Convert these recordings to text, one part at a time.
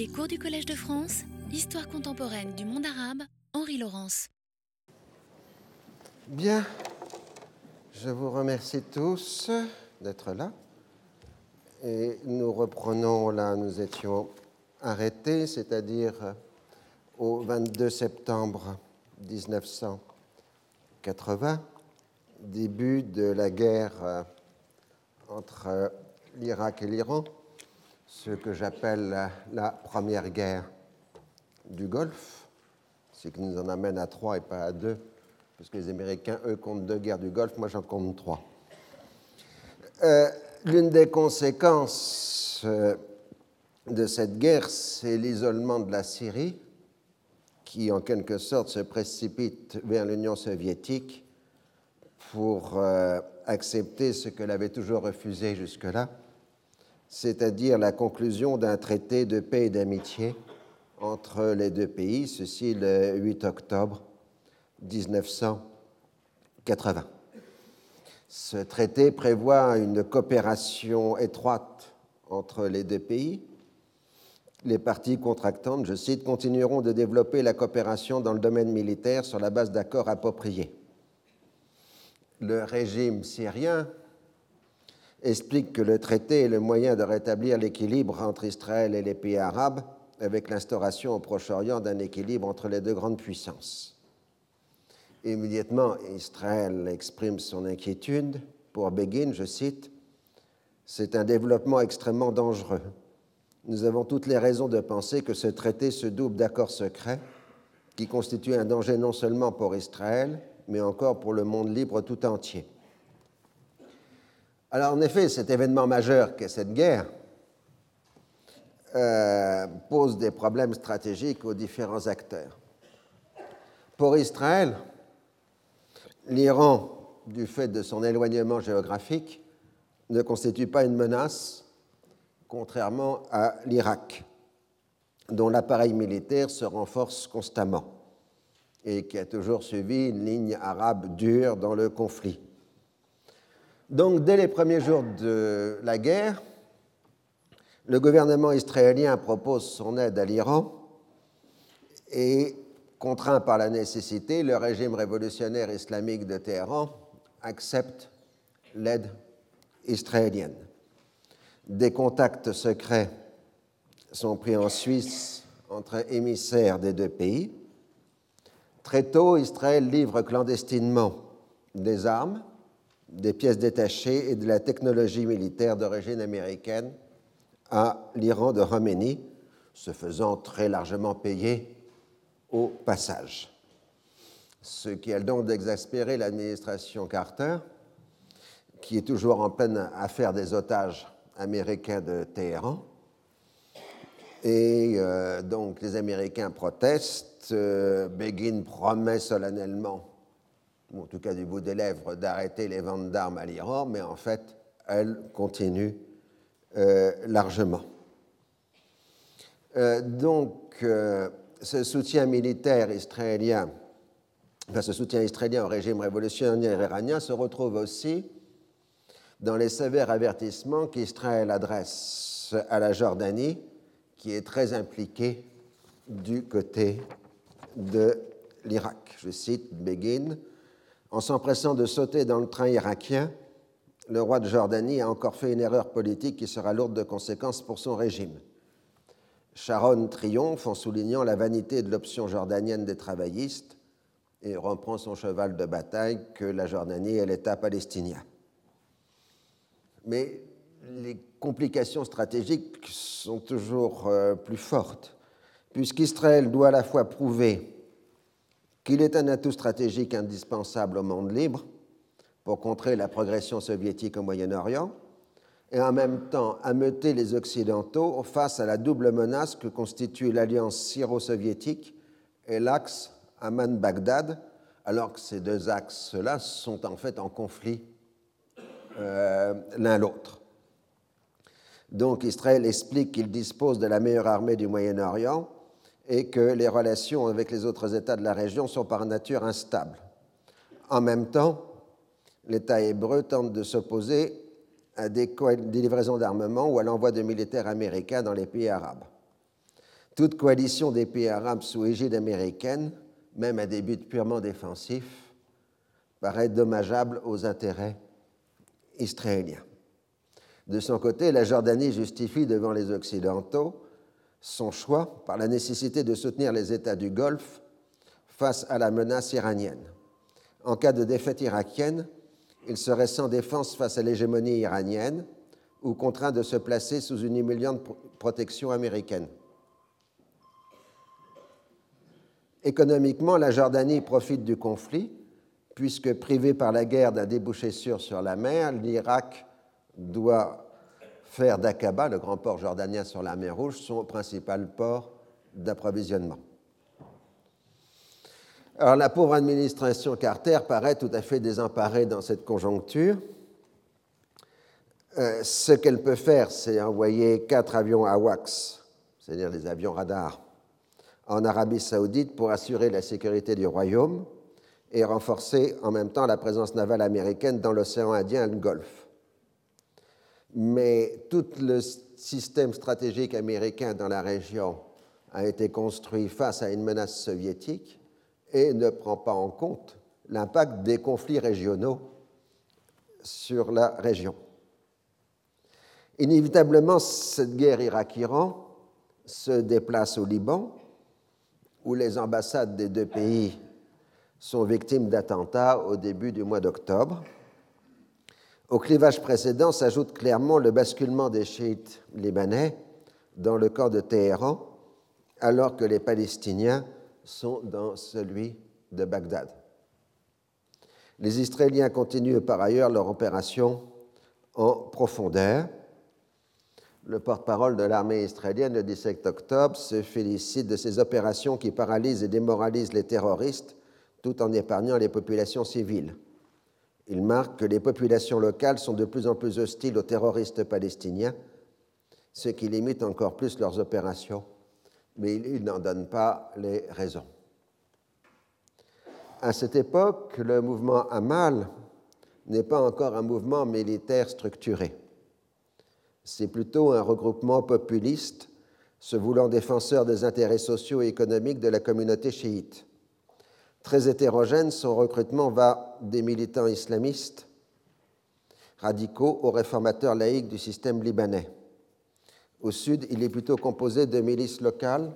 Les cours du Collège de France, Histoire contemporaine du monde arabe, Henri Laurence. Bien, je vous remercie tous d'être là. Et nous reprenons là, nous étions arrêtés, c'est-à-dire au 22 septembre 1980, début de la guerre euh, entre l'Irak et l'Iran, ce que j'appelle la première guerre du Golfe, ce qui nous en amène à trois et pas à deux, puisque les Américains, eux, comptent deux guerres du Golfe, moi j'en compte trois. Euh, l'une des conséquences euh, de cette guerre, c'est l'isolement de la Syrie, qui en quelque sorte se précipite vers l'Union soviétique pour euh, accepter ce qu'elle avait toujours refusé jusque-là, c'est-à-dire la conclusion d'un traité de paix et d'amitié entre les deux pays, ceci le 8 octobre 1980. Ce traité prévoit une coopération étroite entre les deux pays les parties contractantes, je cite, continueront de développer la coopération dans le domaine militaire sur la base d'accords appropriés. Le régime syrien explique que le traité est le moyen de rétablir l'équilibre entre Israël et les pays arabes avec l'instauration au Proche-Orient d'un équilibre entre les deux grandes puissances. Immédiatement, Israël exprime son inquiétude. Pour Begin, je cite, C'est un développement extrêmement dangereux nous avons toutes les raisons de penser que ce traité se double d'accords secrets qui constituent un danger non seulement pour Israël, mais encore pour le monde libre tout entier. Alors en effet, cet événement majeur qu'est cette guerre euh, pose des problèmes stratégiques aux différents acteurs. Pour Israël, l'Iran, du fait de son éloignement géographique, ne constitue pas une menace contrairement à l'Irak, dont l'appareil militaire se renforce constamment et qui a toujours suivi une ligne arabe dure dans le conflit. Donc, dès les premiers jours de la guerre, le gouvernement israélien propose son aide à l'Iran et, contraint par la nécessité, le régime révolutionnaire islamique de Téhéran accepte l'aide israélienne. Des contacts secrets sont pris en Suisse entre émissaires des deux pays. Très tôt, Israël livre clandestinement des armes, des pièces détachées et de la technologie militaire d'origine américaine à l'Iran de Khomeini, se faisant très largement payer au passage. Ce qui a donc d'exaspérer l'administration Carter, qui est toujours en pleine affaire des otages américain de Téhéran. Et euh, donc les Américains protestent. Euh, Begin promet solennellement, ou en tout cas du bout des lèvres, d'arrêter les ventes d'armes à l'Iran, mais en fait, elle continue euh, largement. donc, ce soutien militaire israélien, enfin, ce soutien israélien au régime révolutionnaire iranien se retrouve aussi dans les sévères avertissements qu'Israël adresse à la Jordanie, qui est très impliquée du côté de l'Irak. Je cite Begin En s'empressant de sauter dans le train irakien, le roi de Jordanie a encore fait une erreur politique qui sera lourde de conséquences pour son régime. Sharon triomphe en soulignant la vanité de l'option jordanienne des travaillistes et reprend son cheval de bataille que la Jordanie est l'État palestinien mais les complications stratégiques sont toujours euh, plus fortes, puisqu'Israël doit à la fois prouver qu'il est un atout stratégique indispensable au monde libre pour contrer la progression soviétique au Moyen-Orient, et en même temps ameuter les Occidentaux face à la double menace que constitue l'alliance syro-soviétique et l'axe Amman-Bagdad, alors que ces deux axes-là sont en fait en conflit euh, l'un l'autre. Donc Israël explique qu'il dispose de la meilleure armée du Moyen-Orient et que les relations avec les autres États de la région sont par nature instables. En même temps, l'État hébreu tente de s'opposer à des, livraisons d'armement ou à l'envoi de militaires américains dans les pays arabes. Toute coalition des pays arabes sous égide américaine, même à des buts purement défensifs, paraît dommageable aux intérêts israéliens. De son côté, la Jordanie justifie devant les Occidentaux son choix par la nécessité de soutenir les États du Golfe face à la menace iranienne. En cas de défaite irakienne, il serait sans défense face à l'hégémonie iranienne ou contraint de se placer sous une humiliante protection américaine. Économiquement, la Jordanie profite du conflit, puisque privé par la guerre d'un débouché sûr sur la mer, l'Irak doit faire d'Aqaba, le grand port jordanien sur la mer Rouge, son principal port d'approvisionnement. Alors la pauvre administration Carter paraît tout à fait désemparée dans cette conjoncture. Euh, ce qu'elle peut faire, c'est envoyer quatre avions AWACS, c'est-à-dire des avions radars, en Arabie saoudite pour assurer la sécurité du royaume et renforcer en même temps la présence navale américaine dans l'océan Indien et le Golfe. Mais tout le système stratégique américain dans la région a été construit face à une menace soviétique et ne prend pas en compte l'impact des conflits régionaux sur la région. Inévitablement, cette guerre Irak-Iran se déplace au Liban, où les ambassades des deux pays sont victimes d'attentats au début du mois d'octobre. Au clivage précédent s'ajoute clairement le basculement des chiites libanais dans le camp de Téhéran, alors que les Palestiniens sont dans celui de Bagdad. Les Israéliens continuent par ailleurs leur opération en profondeur le porte-parole de l'armée israélienne le 17 octobre se félicite de ces opérations qui paralysent et démoralisent les terroristes tout en épargnant les populations civiles. Il marque que les populations locales sont de plus en plus hostiles aux terroristes palestiniens, ce qui limite encore plus leurs opérations, mais il n'en donne pas les raisons. À cette époque, le mouvement Amal n'est pas encore un mouvement militaire structuré. C'est plutôt un regroupement populiste se voulant défenseur des intérêts sociaux et économiques de la communauté chiite. Très hétérogène, son recrutement va des militants islamistes radicaux aux réformateurs laïcs du système libanais. Au sud, il est plutôt composé de milices locales.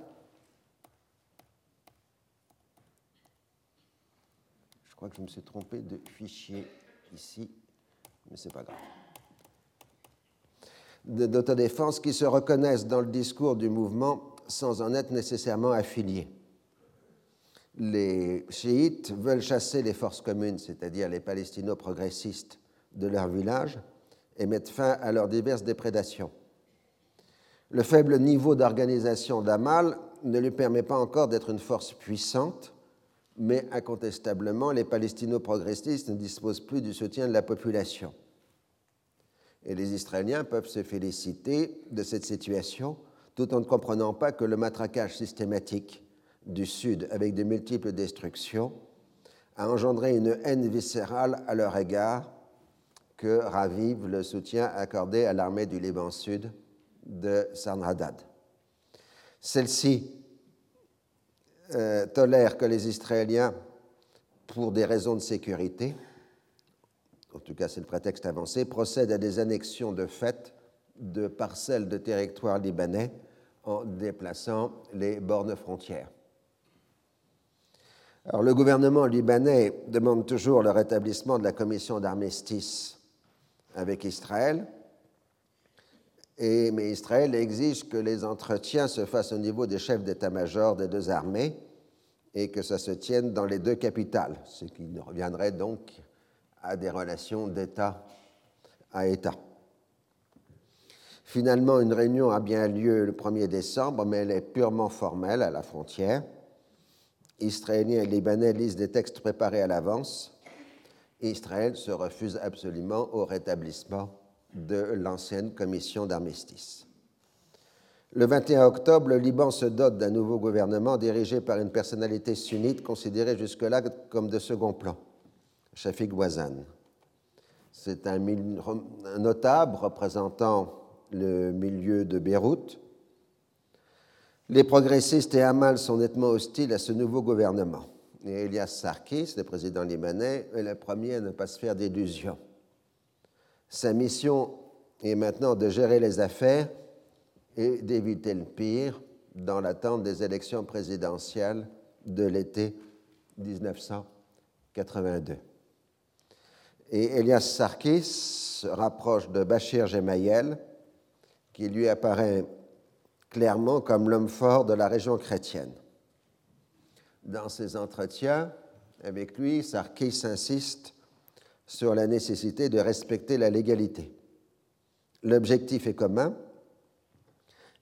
Je crois que je me suis trompé de fichier ici, mais ce n'est pas grave d'autodéfense qui se reconnaissent dans le discours du mouvement sans en être nécessairement affiliés. Les chiites veulent chasser les forces communes, c'est-à-dire les palestino-progressistes, de leur village et mettre fin à leurs diverses déprédations. Le faible niveau d'organisation d'Amal ne lui permet pas encore d'être une force puissante, mais incontestablement, les palestino-progressistes ne disposent plus du soutien de la population. Et les Israéliens peuvent se féliciter de cette situation tout en ne comprenant pas que le matraquage systématique du Sud avec de multiples destructions a engendré une haine viscérale à leur égard que ravive le soutien accordé à l'armée du Liban Sud de Sanhadad. Celle-ci euh, tolère que les Israéliens, pour des raisons de sécurité, en tout cas c'est le prétexte avancé, procède à des annexions de fait de parcelles de territoire libanais en déplaçant les bornes frontières. Alors, le gouvernement libanais demande toujours le rétablissement de la commission d'armistice avec Israël, et, mais Israël exige que les entretiens se fassent au niveau des chefs d'état-major des deux armées et que ça se tienne dans les deux capitales, ce qui reviendrait donc à des relations d'État à État. Finalement, une réunion a bien lieu le 1er décembre, mais elle est purement formelle à la frontière. Israéliens et Libanais lisent des textes préparés à l'avance. Israël se refuse absolument au rétablissement de l'ancienne commission d'armistice. Le 21 octobre, le Liban se dote d'un nouveau gouvernement dirigé par une personnalité sunnite considérée jusque-là comme de second plan. Shafiq Wazan. C'est un, notable représentant le milieu de Beyrouth. Les progressistes et Hamal sont nettement hostiles à ce nouveau gouvernement. Et Elias Sarkis, le président libanais, est le premier à ne pas se faire d'illusions. Sa mission est maintenant de gérer les affaires et d'éviter le pire dans l'attente des élections présidentielles de l'été 1982. Et Elias Sarkis se rapproche de Bachir Gemayel, qui lui apparaît clairement comme l'homme fort de la région chrétienne. Dans ses entretiens avec lui, Sarkis insiste sur la nécessité de respecter la légalité. L'objectif est commun,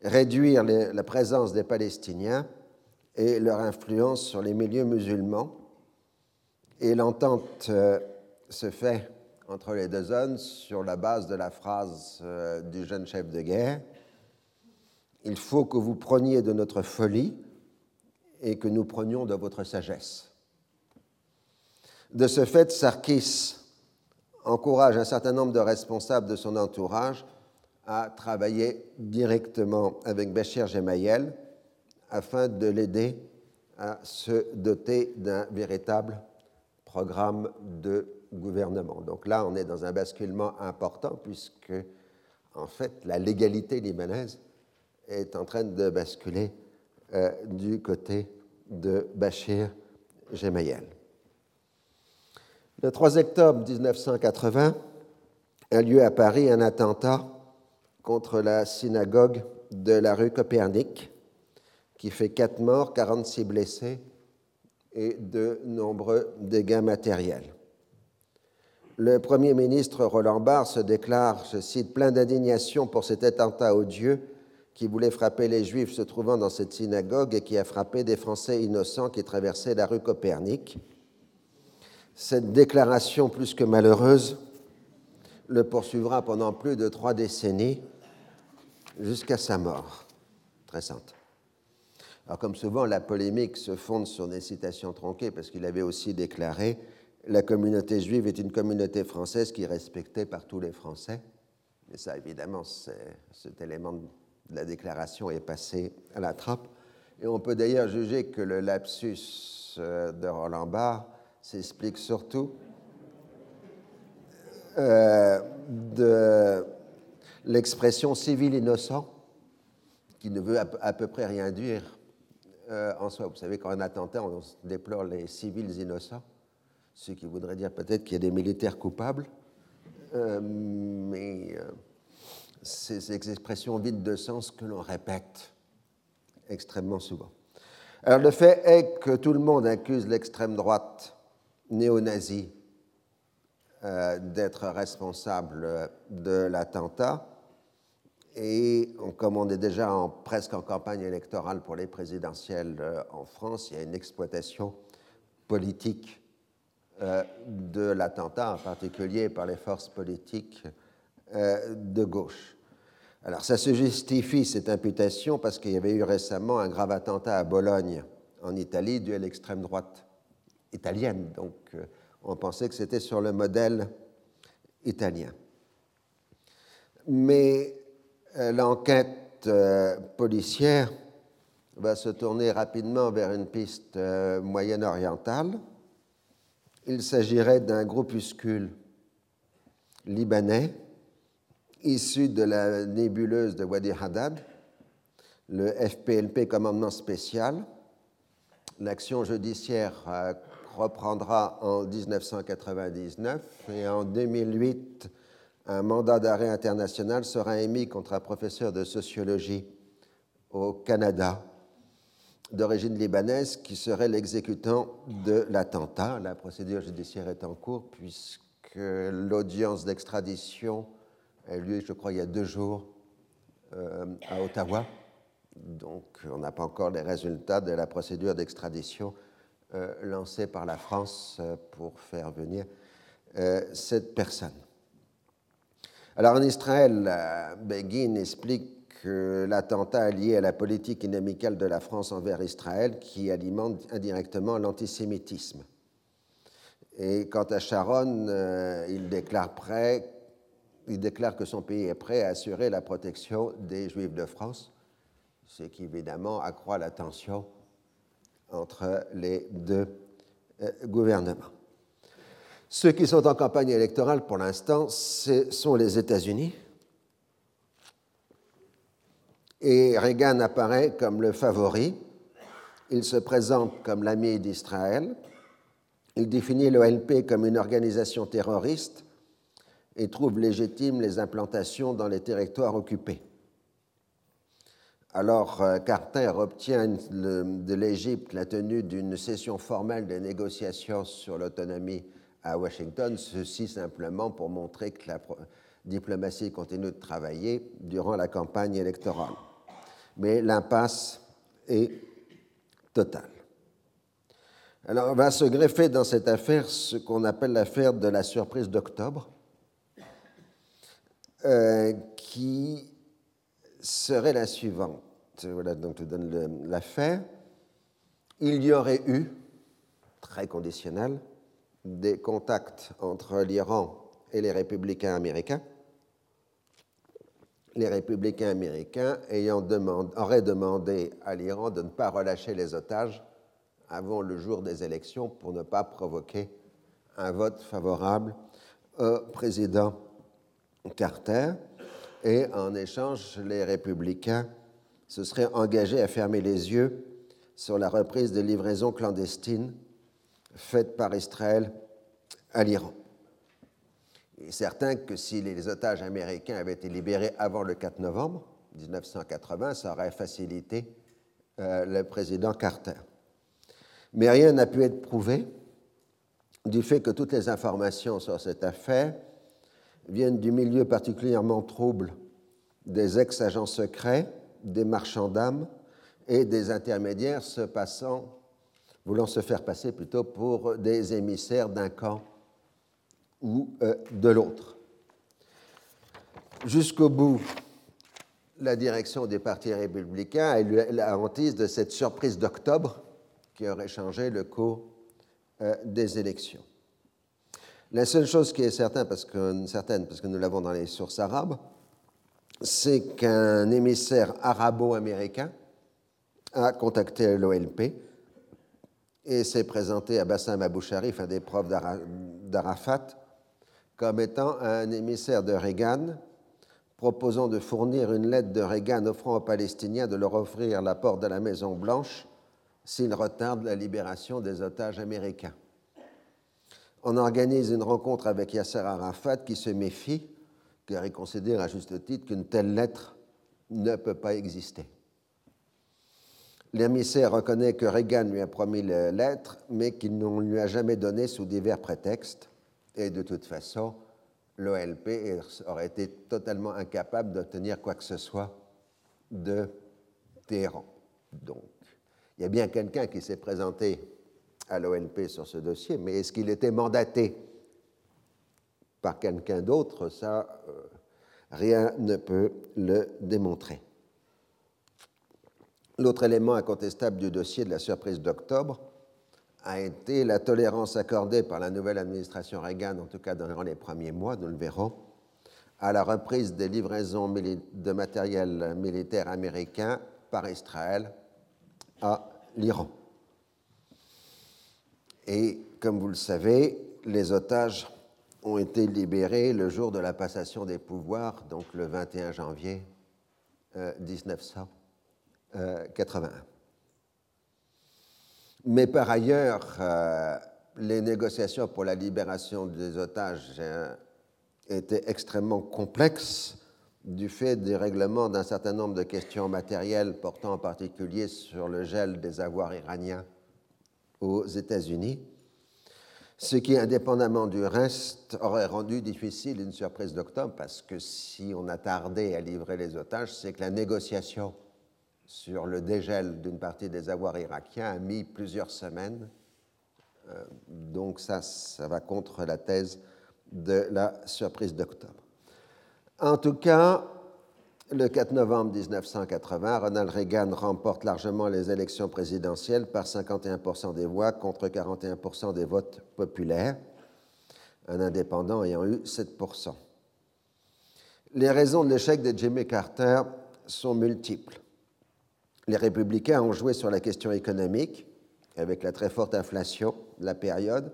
réduire la présence des Palestiniens et leur influence sur les milieux musulmans. Et l'entente euh, se fait entre les deux zones sur la base de la phrase euh, du jeune chef de guerre Il faut que vous preniez de notre folie et que nous prenions de votre sagesse. De ce fait, Sarkis encourage un certain nombre de responsables de son entourage à travailler directement avec Béchir Gemayel afin de l'aider à se doter d'un véritable programme de gouvernement. Donc là, on est dans un basculement important puisque, en fait, la légalité libanaise est en train de basculer euh, du côté de Bachir Gemayel. Le 3 octobre 1980 a lieu à Paris un attentat contre la synagogue de la rue Copernic qui fait 4 morts, 46 blessés et de nombreux dégâts matériels. Le Premier ministre Roland Barre se déclare, je cite, plein d'indignation pour cet attentat odieux qui voulait frapper les Juifs se trouvant dans cette synagogue et qui a frappé des Français innocents qui traversaient la rue Copernic. Cette déclaration plus que malheureuse le poursuivra pendant plus de trois décennies jusqu'à sa mort. Très sainte. Alors, comme souvent, la polémique se fonde sur des citations tronquées, parce qu'il avait aussi déclaré La communauté juive est une communauté française qui est respectée par tous les Français. Et ça, évidemment, cet élément la déclaration est passé à la trappe. Et on peut d'ailleurs juger que le lapsus euh, de Roland Barre s'explique surtout euh, de l'expression civil innocent, qui ne veut à, peu près rien dire euh, en soi. Vous savez, un attentat, on déplore les civils innocents, ce qui voudrait dire peut-être qu'il y a des militaires coupables, mais ces expressions vides de sens que l'on répète extrêmement souvent. Alors le fait est que tout le monde accuse l'extrême droite néo-nazie d'être responsable de l'attentat, et comme on est déjà presque en campagne électorale pour les présidentielles euh, en France, il y a une exploitation politique euh, de l'attentat, en particulier par les forces politiques euh, de gauche. Alors ça se justifie, cette imputation, parce qu'il y avait eu récemment un grave attentat à Bologne, en Italie, dû à l'extrême droite italienne. Donc on pensait que c'était sur le modèle italien. Mais euh, l'enquête euh, policière va se tourner rapidement vers une piste euh, moyen-orientale. Il s'agirait d'un groupuscule libanais issu de la nébuleuse de Wadi Haddad, le FPLP Commandement spécial. L'action judiciaire reprendra en 1999 et en 2008, un mandat d'arrêt international sera émis contre un professeur de sociologie au Canada d'origine libanaise qui serait l'exécutant de l'attentat. La procédure judiciaire est en cours puisque l'audience d'extradition a eu lieu, je crois, il y a deux jours euh, à Ottawa. Donc on n'a pas encore les résultats de la procédure d'extradition euh, lancée par la France euh, pour faire venir cette personne. Alors en Israël, Begin explique que l'attentat est lié à la politique inamicale de la France envers Israël qui alimente indirectement l'antisémitisme. Et quant à Sharon, il déclare il déclare que son pays est prêt à assurer la protection des Juifs de France ce qui évidemment accroît la tension entre les deux euh, gouvernements. Ceux qui sont en campagne électorale pour l'instant, ce sont les États-Unis. Et Reagan apparaît comme le favori. Il se présente comme l'ami d'Israël. Il définit l'OLP comme une organisation terroriste et trouve légitime les implantations dans les territoires occupés. Alors euh, Carter obtient de l'Égypte la tenue d'une session formelle de négociations sur l'autonomie à Washington, ceci simplement pour montrer que la diplomatie continue de travailler durant la campagne électorale. Mais l'impasse est totale. Alors va se greffer dans cette affaire ce qu'on appelle l'affaire de la surprise d'octobre, euh, qui serait la suivante. Voilà, donc je donne l'affaire. Il y aurait eu, très conditionnel, des contacts entre l'Iran et les républicains américains. Les républicains américains ayant auraient demandé à l'Iran de ne pas relâcher les otages avant le jour des élections pour ne pas provoquer un vote favorable au président Carter. Et en échange, les républicains se seraient engagés à fermer les yeux sur la reprise des livraisons clandestines faites par Israël à l'Iran. Il est certain que si les otages américains avaient été libérés avant le 4 novembre 1980, ça aurait facilité euh, le président Carter. Mais rien n'a pu être prouvé du fait que toutes les informations sur cette affaire viennent du milieu particulièrement trouble des ex-agents secrets, des marchands d'âmes et des intermédiaires se passant, voulant se faire passer plutôt pour des émissaires d'un camp ou euh, de l'autre. Jusqu'au bout, la direction des partis républicains a eu la hantise de cette surprise d'octobre qui aurait changé le cours euh, des élections. La seule chose qui est certaine parce que, nous l'avons dans les sources arabes, c'est qu'un émissaire arabo-américain a contacté l'OLP et s'est présenté à Bassam Abou Sharif, un des profs d'Arafat, comme étant un émissaire de Reagan, proposant de fournir une lettre de Reagan offrant aux Palestiniens de leur offrir la porte de la Maison-Blanche s'ils retardent la libération des otages américains on organise une rencontre avec Yasser Arafat qui se méfie, car il considère à juste titre qu'une telle lettre ne peut pas exister. L'émissaire reconnaît que Reagan lui a promis la lettre, mais qu'il ne lui a jamais donné sous divers prétextes. Et de toute façon, l'OLP aurait été totalement incapable d'obtenir quoi que ce soit de Téhéran. Donc, il y a bien quelqu'un qui s'est présenté à l'ONP sur ce dossier, mais est-ce qu'il était mandaté par quelqu'un d'autre? Ça, euh, rien ne peut le démontrer. L'autre élément incontestable du dossier de la surprise d'octobre a été la tolérance accordée par la nouvelle administration Reagan, en tout cas durant les premiers mois, nous le verrons, à la reprise des livraisons de matériel militaire américain par Israël à l'Iran. Et comme vous le savez, les otages ont été libérés le jour de la passation des pouvoirs, donc le 21 janvier 1981. Euh, Mais par ailleurs, euh, les négociations pour la libération des otages euh, étaient extrêmement complexes du fait des règlements d'un certain nombre de questions matérielles portant en particulier sur le gel des avoirs iraniens aux États-Unis, ce qui, indépendamment du reste, aurait rendu difficile une surprise d'octobre, parce que si on a tardé à livrer les otages, c'est que la négociation sur le dégel d'une partie des avoirs irakiens a mis plusieurs semaines. Euh, donc ça, ça va contre la thèse de la surprise d'octobre. En tout cas, le 4 novembre 1980, Ronald Reagan remporte largement les élections présidentielles par 51% des voix contre 41% des votes populaires, un indépendant ayant eu 7%. Les raisons de l'échec de Jimmy Carter sont multiples. Les républicains ont joué sur la question économique, avec la très forte inflation de la période,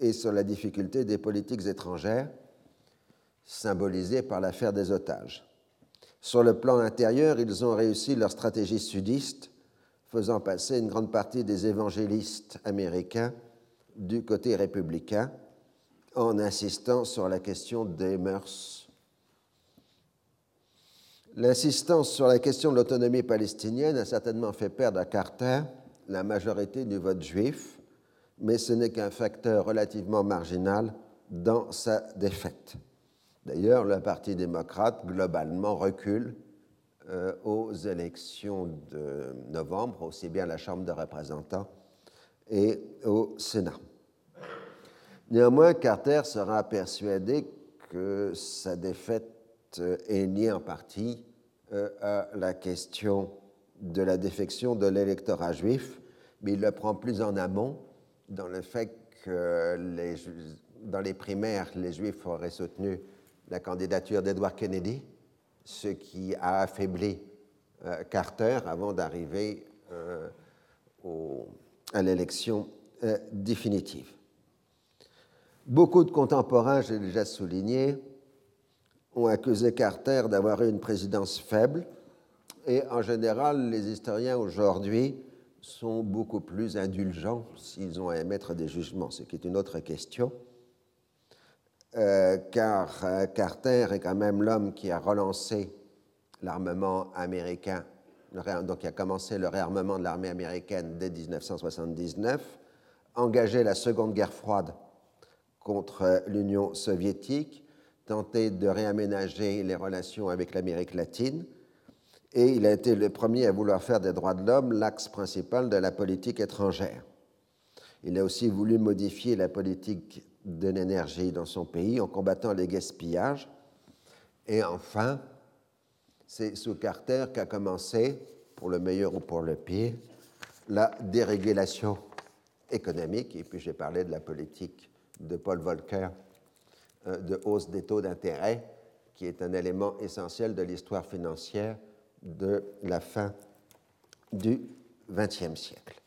et sur la difficulté des politiques étrangères, symbolisée par l'affaire des otages. Sur le plan intérieur, ils ont réussi leur stratégie sudiste, faisant passer une grande partie des évangélistes américains du côté républicain, en insistant sur la question des mœurs. L'insistance sur la question de l'autonomie palestinienne a certainement fait perdre à Carter la majorité du vote juif, mais ce n'est qu'un facteur relativement marginal dans sa défaite. D'ailleurs, le Parti démocrate, globalement, recule euh, aux élections de novembre, aussi bien à la Chambre des représentants et au Sénat. Néanmoins, Carter sera persuadé que sa défaite est liée en partie euh, à la question de la défection de l'électorat juif, mais il le prend plus en amont dans le fait que dans les primaires, les Juifs auraient soutenu la candidature d'Edward Kennedy, ce qui a affaibli euh, Carter avant d'arriver euh, à l'élection euh, définitive. Beaucoup de contemporains, j'ai déjà souligné, ont accusé Carter d'avoir eu une présidence faible, et en général, les historiens aujourd'hui sont beaucoup plus indulgents s'ils ont à émettre des jugements, ce qui est une autre question. Euh, car euh, Carter est quand même l'homme qui a relancé l'armement américain, donc qui a commencé le réarmement de l'armée américaine dès 1979, engagé la Seconde Guerre froide contre l'Union soviétique, tenté de réaménager les relations avec l'Amérique latine, et il a été le premier à vouloir faire des droits de l'homme l'axe principal de la politique étrangère. Il a aussi voulu modifier la politique de l'énergie dans son pays en combattant les gaspillages. Et enfin, c'est sous Carter qu'a commencé, pour le meilleur ou pour le pire, la dérégulation économique. Et puis j'ai parlé de la politique de Paul Volcker euh, de hausse des taux d'intérêt, qui est un élément essentiel de l'histoire financière de la fin du XXe siècle.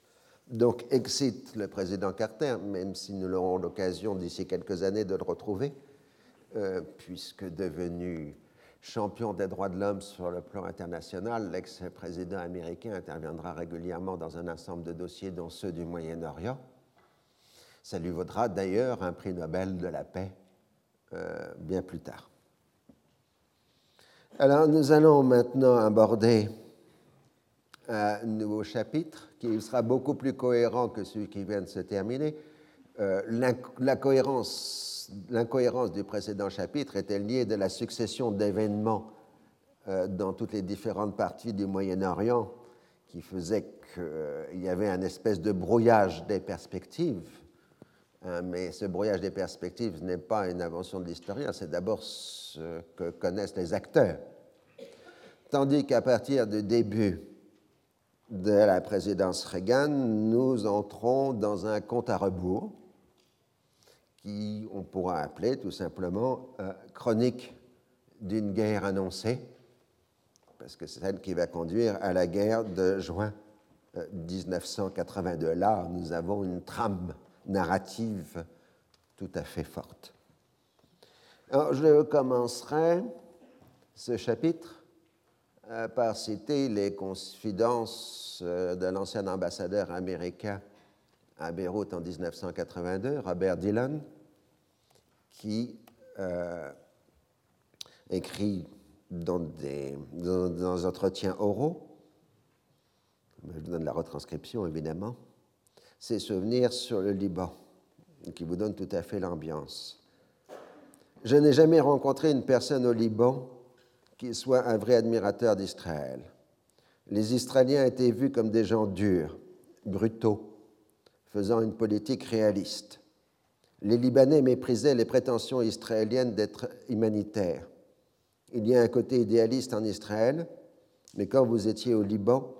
Donc excite le président Carter, même si nous aurons l'occasion d'ici quelques années de le retrouver, euh, puisque devenu champion des droits de l'homme sur le plan international, l'ex-président américain interviendra régulièrement dans un ensemble de dossiers, dont ceux du Moyen-Orient. Ça lui vaudra d'ailleurs un prix Nobel de la paix euh, bien plus tard. Alors nous allons maintenant aborder un nouveau chapitre qui sera beaucoup plus cohérent que celui qui vient de se terminer. Euh, L'incohérence du précédent chapitre était liée de la succession d'événements euh, dans toutes les différentes parties du Moyen-Orient qui faisait qu'il euh, y avait un espèce de brouillage des perspectives. Hein, mais ce brouillage des perspectives n'est pas une invention de l'historien, c'est d'abord ce que connaissent les acteurs. Tandis qu'à partir du début de la présidence Reagan, nous entrons dans un compte à rebours qui on pourra appeler tout simplement euh, chronique d'une guerre annoncée, parce que c'est celle qui va conduire à la guerre de juin 1982. Euh, Là, nous avons une trame narrative tout à fait forte. Alors, je commencerai ce chapitre par citer les confidences euh, de l'ancien ambassadeur américain à Beyrouth en 1982, Robert Dillon, qui euh, écrit dans des, dans, entretiens oraux, je vous donne la retranscription évidemment, ses souvenirs sur le Liban, qui vous donne tout à fait l'ambiance. Je n'ai jamais rencontré une personne au Liban qu'il soit un vrai admirateur d'Israël. Les Israéliens étaient vus comme des gens durs, brutaux, faisant une politique réaliste. Les Libanais méprisaient les prétentions israéliennes d'être humanitaires. Il y a un côté idéaliste en Israël, mais quand vous étiez au Liban,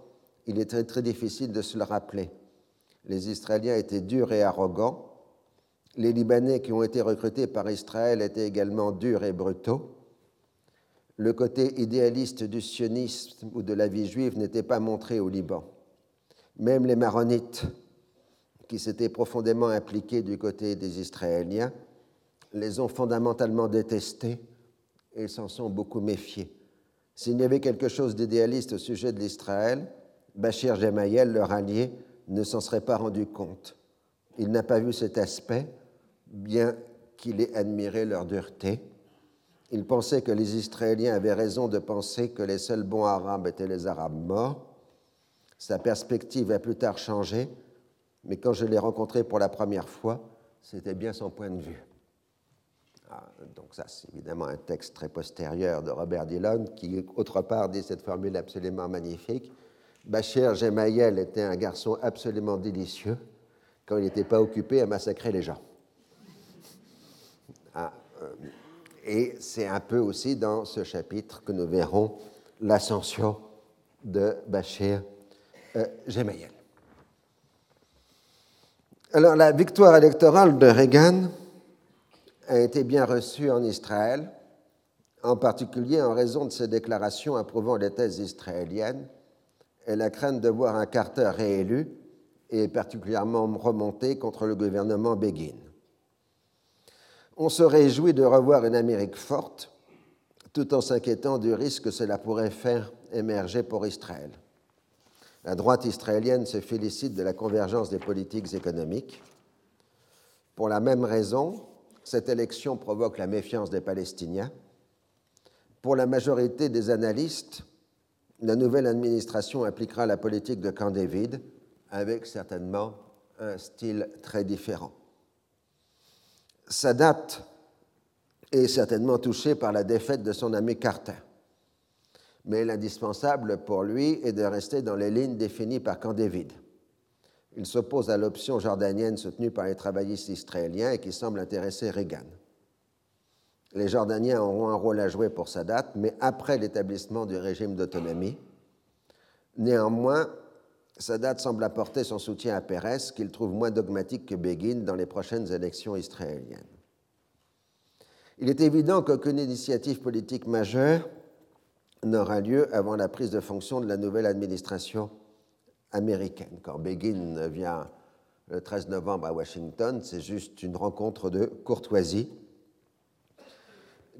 il très, très difficile de se le rappeler. Les Israéliens étaient durs et arrogants. Les Libanais qui ont été recrutés par Israël étaient également durs et brutaux le côté idéaliste du sionisme ou de la vie juive n'était pas montré au Liban. Même les maronites, qui s'étaient profondément impliqués du côté des Israéliens, les ont fondamentalement détestés et s'en sont beaucoup méfiés. S'il y avait quelque chose d'idéaliste au sujet de l'Israël, Bachir Gemayel, leur allié, ne s'en serait pas rendu compte. Il n'a pas vu cet aspect, bien qu'il ait admiré leur dureté. Il pensait que les Israéliens avaient raison de penser que les seuls bons Arabes étaient les Arabes morts. Sa perspective a plus tard changé, mais quand je l'ai rencontré pour la première fois, c'était bien son point de vue. Ah, donc ça, c'est évidemment un texte très postérieur de Robert Dillon qui, autre part, dit cette formule absolument magnifique. Bachir Gemayel était un garçon absolument délicieux quand il n'était pas occupé à massacrer les gens. Ah, euh, et c'est un peu aussi dans ce chapitre que nous verrons l'ascension de Bachir euh, Gemayel. Alors la victoire électorale de Reagan a été bien reçue en Israël, en particulier en raison de ses déclarations approuvant les thèses israéliennes et la crainte de voir un Carter réélu et particulièrement remonté contre le gouvernement Begin. On se réjouit de revoir une Amérique forte, tout en s'inquiétant du risque que cela pourrait faire émerger pour Israël. La droite israélienne se félicite de la convergence des politiques économiques. Pour la même raison, cette élection provoque la méfiance des Palestiniens. Pour la majorité des analystes, la nouvelle administration appliquera la politique de Camp David avec certainement un style très différent. Sa date est certainement touchée par la défaite de son ami Carter. Mais l'indispensable pour lui est de rester dans les lignes définies par Camp David. Il s'oppose à l'option jordanienne soutenue par les travaillistes israéliens et qui semble intéresser Reagan. Les Jordaniens auront un rôle à jouer pour sa date, mais après l'établissement du régime d'autonomie. Néanmoins, Sadat semble apporter son soutien à Pérez, qu'il trouve moins dogmatique que Begin dans les prochaines élections israéliennes. Il est évident qu'aucune initiative politique majeure n'aura lieu avant la prise de fonction de la nouvelle administration américaine. Quand Begin vient le 13 novembre à Washington, c'est juste une rencontre de courtoisie.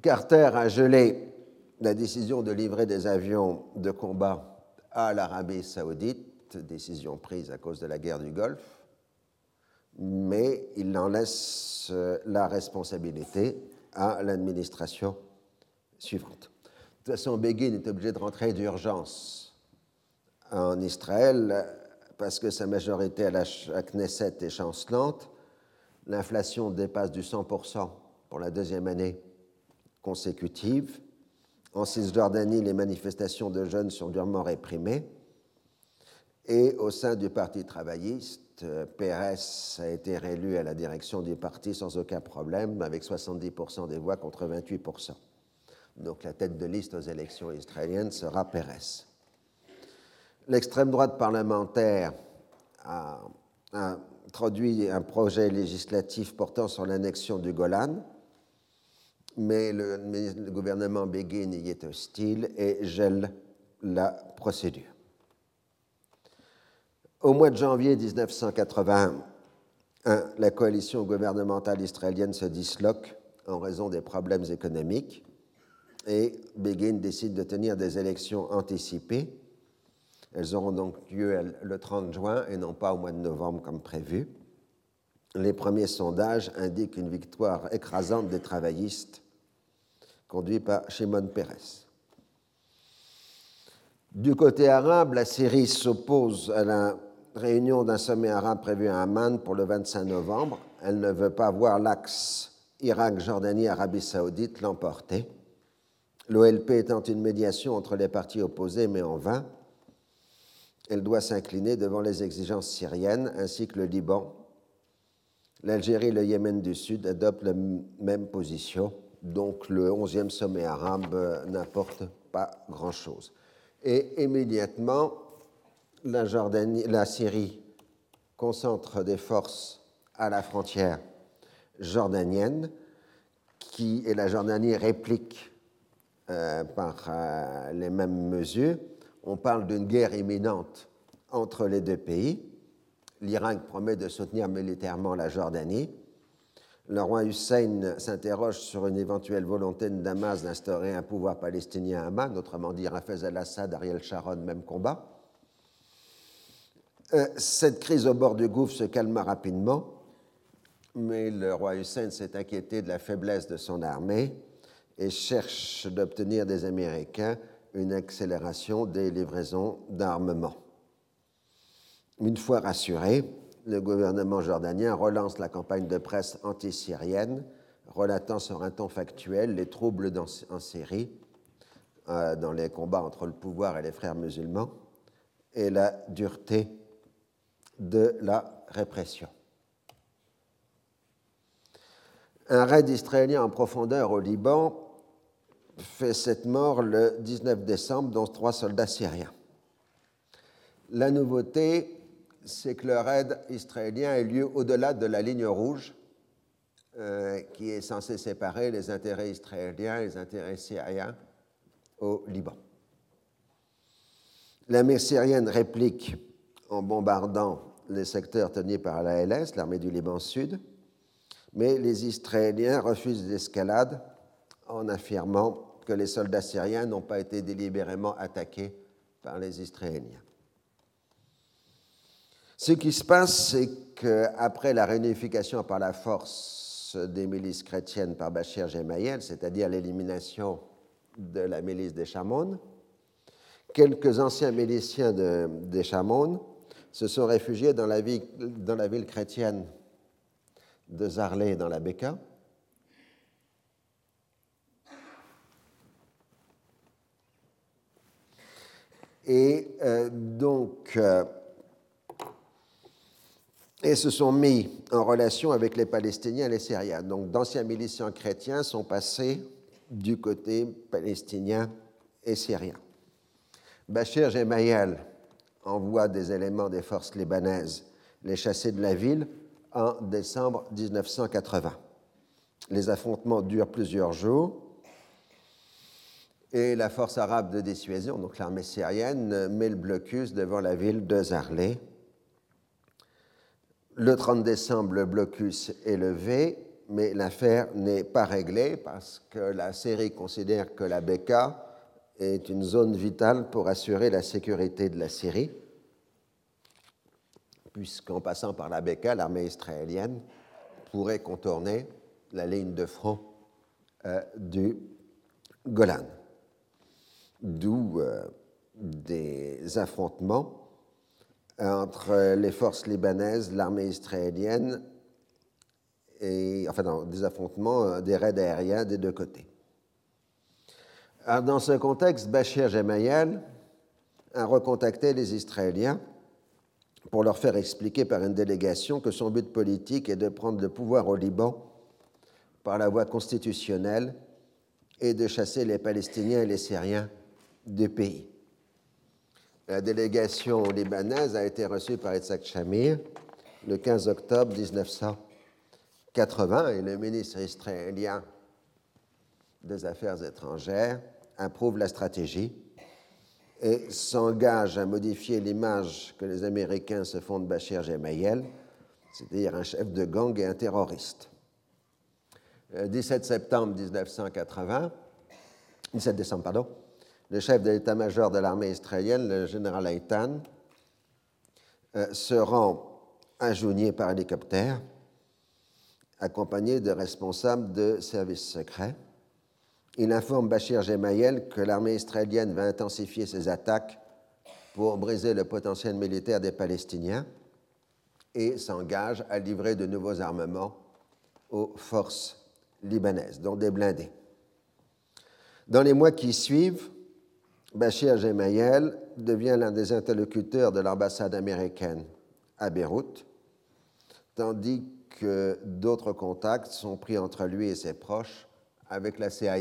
Carter a gelé la décision de livrer des avions de combat à l'Arabie saoudite décision prise à cause de la guerre du Golfe, mais il en laisse euh, la responsabilité à l'administration suivante. De toute façon, Begin est obligé de rentrer d'urgence en Israël parce que sa majorité à la Knesset est chancelante. L'inflation dépasse du 100% pour la deuxième année consécutive. En Cisjordanie, les manifestations de jeunes sont durement réprimées. Et au sein du Parti travailliste, Pérez a été réélu à la direction du parti sans aucun problème, avec 70% des voix contre 28%. Donc la tête de liste aux élections israéliennes sera Pérez. L'extrême droite parlementaire a, introduit un projet législatif portant sur l'annexion du Golan, mais le, le gouvernement Begin y est hostile et gèle la procédure. Au mois de janvier 1981, la coalition gouvernementale israélienne se disloque en raison des problèmes économiques et Begin décide de tenir des élections anticipées. Elles auront donc lieu le 30 juin et non pas au mois de novembre comme prévu. Les premiers sondages indiquent une victoire écrasante des travaillistes conduits par Shimon Peres. Du côté arabe, la Syrie s'oppose à la réunion d'un sommet arabe prévu à Amman pour le 25 novembre. Elle ne veut pas voir l'axe Irak, Jordanie, Arabie saoudite l'emporter. L'OLP étant une médiation entre les partis opposés, mais en vain, elle doit s'incliner devant les exigences syriennes ainsi que le Liban. L'Algérie et le Yémen du Sud adoptent la même position, donc le 11e sommet arabe n'apporte pas grand-chose. Et immédiatement, la, Syrie concentre des forces à la frontière jordanienne, qui, et la Jordanie réplique euh, par euh, les mêmes mesures. On parle d'une guerre imminente entre les deux pays. L'Irak promet de soutenir militairement la Jordanie. Le roi Hussein s'interroge sur une éventuelle volonté de Damas d'instaurer un pouvoir palestinien à Amman, autrement dit Hafez al-Assad, Ariel Sharon, même combat. Euh, cette crise au bord du gouffre se calma rapidement, mais le roi Hussein s'est inquiété de la faiblesse de son armée et cherche d'obtenir des Américains une accélération des livraisons d'armement. Une fois rassuré, le gouvernement jordanien relance la campagne de presse anti-syrienne, relatant sur un ton factuel les troubles en Syrie, euh, dans les combats entre le pouvoir et les frères musulmans, et la dureté de la répression. Un raid israélien en profondeur au Liban fait cette mort le 19 décembre, dont trois soldats syriens. La nouveauté, c'est que le raid israélien ait lieu au-delà de la ligne rouge, euh, qui est censée séparer les intérêts israéliens et les intérêts syriens au Liban. L'armée syrienne réplique en bombardant les secteurs tenus par la LS, l'armée du Liban Sud, mais les Israéliens refusent l'escalade en affirmant que les soldats syriens n'ont pas été délibérément attaqués par les Israéliens. Ce qui se passe, c'est qu'après la réunification par la force des milices chrétiennes par Bachir Gemayel, c'est-à-dire l'élimination de la milice des Chamoun, quelques anciens miliciens de, des Chamoun se sont réfugiés dans la, ville, chrétienne de Zarlé dans la Beka et euh, donc euh, se sont mis en relation avec les Palestiniens et les Syriens. Donc d'anciens miliciens chrétiens sont passés du côté palestinien et syrien. Bachir Gemayel envoie des éléments des forces libanaises les chasser de la ville en décembre 1980. Les affrontements durent plusieurs jours et la force arabe de dissuasion, donc l'armée syrienne, met le blocus devant la ville de Zarlé. Le 30 décembre, le blocus est levé, mais l'affaire n'est pas réglée parce que la Syrie considère que la Beka est une zone vitale pour assurer la sécurité de la Syrie, puisqu'en passant par la Beka, l'armée israélienne pourrait contourner la ligne de front euh, du Golan d'où euh, des affrontements entre les forces libanaises, l'armée israélienne, et, enfin, des affrontements, euh, des raids aériens des deux côtés. Dans ce contexte, Bachir Gemayel a recontacté les Israéliens pour leur faire expliquer par une délégation que son but politique est de prendre le pouvoir au Liban par la voie constitutionnelle et de chasser les Palestiniens et les Syriens du pays. La délégation libanaise a été reçue par Yitzhak Shamir le 15 octobre 1980 et le ministre israélien des Affaires étrangères approuve la stratégie et s'engage à modifier l'image que les Américains se font de Bachir Gemayel, c'est-à-dire un chef de gang et un terroriste. Le 17 septembre 1980, 17 décembre, pardon, le chef de l'état-major de l'armée israélienne, le général Aitan, euh, se rend à Jounier par hélicoptère, accompagné de responsables de services secrets. Il informe Bachir Gemayel que l'armée israélienne va intensifier ses attaques pour briser le potentiel militaire des Palestiniens et s'engage à livrer de nouveaux armements aux forces libanaises, dont des blindés. Dans les mois qui suivent, Bachir Gemayel devient l'un des interlocuteurs de l'ambassade américaine à Beyrouth, tandis que d'autres contacts sont pris entre lui et ses proches avec la CIA.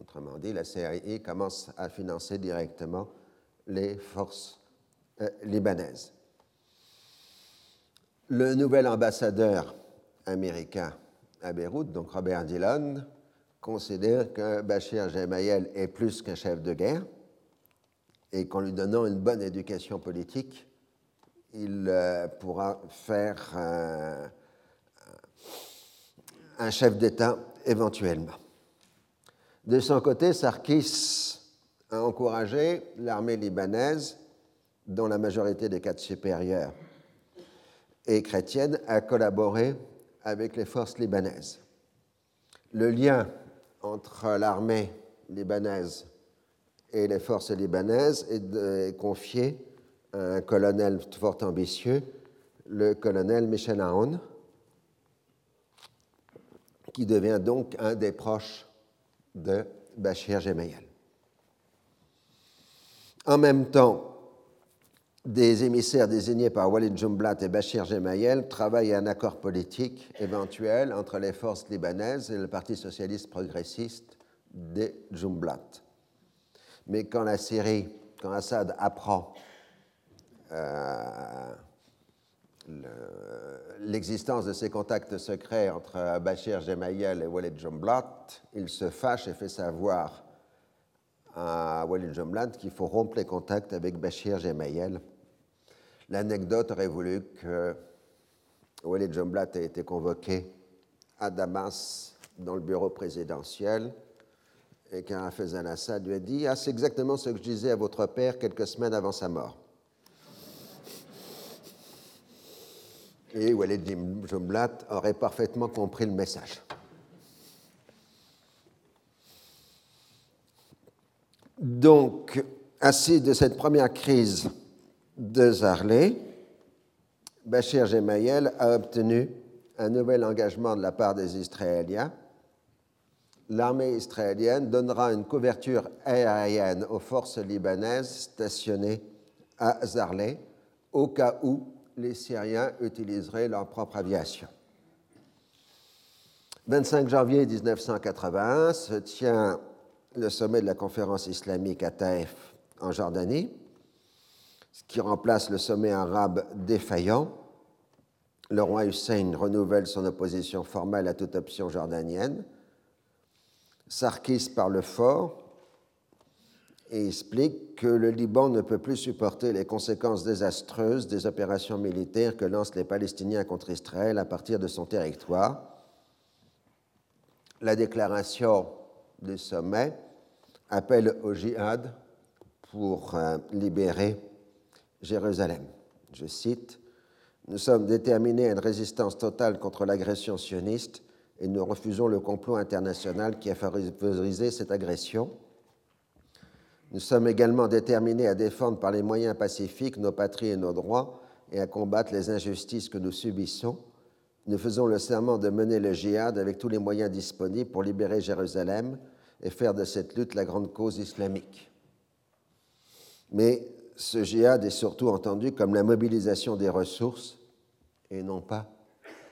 Autrement dit, la CIA commence à financer directement les forces euh, libanaises. Le nouvel ambassadeur américain à Beyrouth, donc Robert Dillon, considère que Bachir Gemayel est plus qu'un chef de guerre et qu'en lui donnant une bonne éducation politique, il euh, pourra faire euh, un chef d'État éventuellement. De son côté, Sarkis a encouragé l'armée libanaise, dont la majorité des cadres supérieurs est chrétienne, à collaborer avec les forces libanaises. Le lien entre l'armée libanaise et les forces libanaises est, confié à un colonel fort ambitieux, le colonel Michel Aoun, qui devient donc un des proches de Bachir Gemayel. En même temps, des émissaires désignés par Walid Jumblat et Bachir Gemayel travaillent à un accord politique éventuel entre les forces libanaises et le Parti socialiste progressiste de Jumblat. Mais quand la Syrie, quand Assad apprend euh, l'existence de ces contacts secrets entre Bachir Gemayel et Walid Jumblat, il se fâche et fait savoir à Walid Jumblat qu'il faut rompre les contacts avec Bachir Gemayel L'anecdote aurait voulu que Walid Jumblat ait été convoqué à Damas dans le bureau présidentiel et qu'un al-Assad lui a dit Ah, c'est exactement ce que je disais à votre père quelques semaines avant sa mort. Et Walid Jumblat aurait parfaitement compris le message. Donc, assis de cette première crise de Zarlé, Bachir Gemayel a obtenu un nouvel engagement de la part des Israéliens. L'armée israélienne donnera une couverture aérienne aux forces libanaises stationnées à Zarlé au cas où les Syriens utiliseraient leur propre aviation. 25 janvier 1981 se tient le sommet de la conférence islamique à Taïf en Jordanie ce qui remplace le sommet arabe défaillant. Le roi Hussein renouvelle son opposition formelle à toute option jordanienne. Sarkis parle fort et explique que le Liban ne peut plus supporter les conséquences désastreuses des opérations militaires que lancent les Palestiniens contre Israël à partir de son territoire. La déclaration du sommet appelle au djihad pour euh, libérer Jérusalem. Je cite, Nous sommes déterminés à une résistance totale contre l'agression sioniste et nous refusons le complot international qui a favorisé cette agression. Nous sommes également déterminés à défendre par les moyens pacifiques nos patries et nos droits et à combattre les injustices que nous subissons. Nous faisons le serment de mener le djihad avec tous les moyens disponibles pour libérer Jérusalem et faire de cette lutte la grande cause islamique. Mais ce djihad est surtout entendu comme la mobilisation des ressources et non pas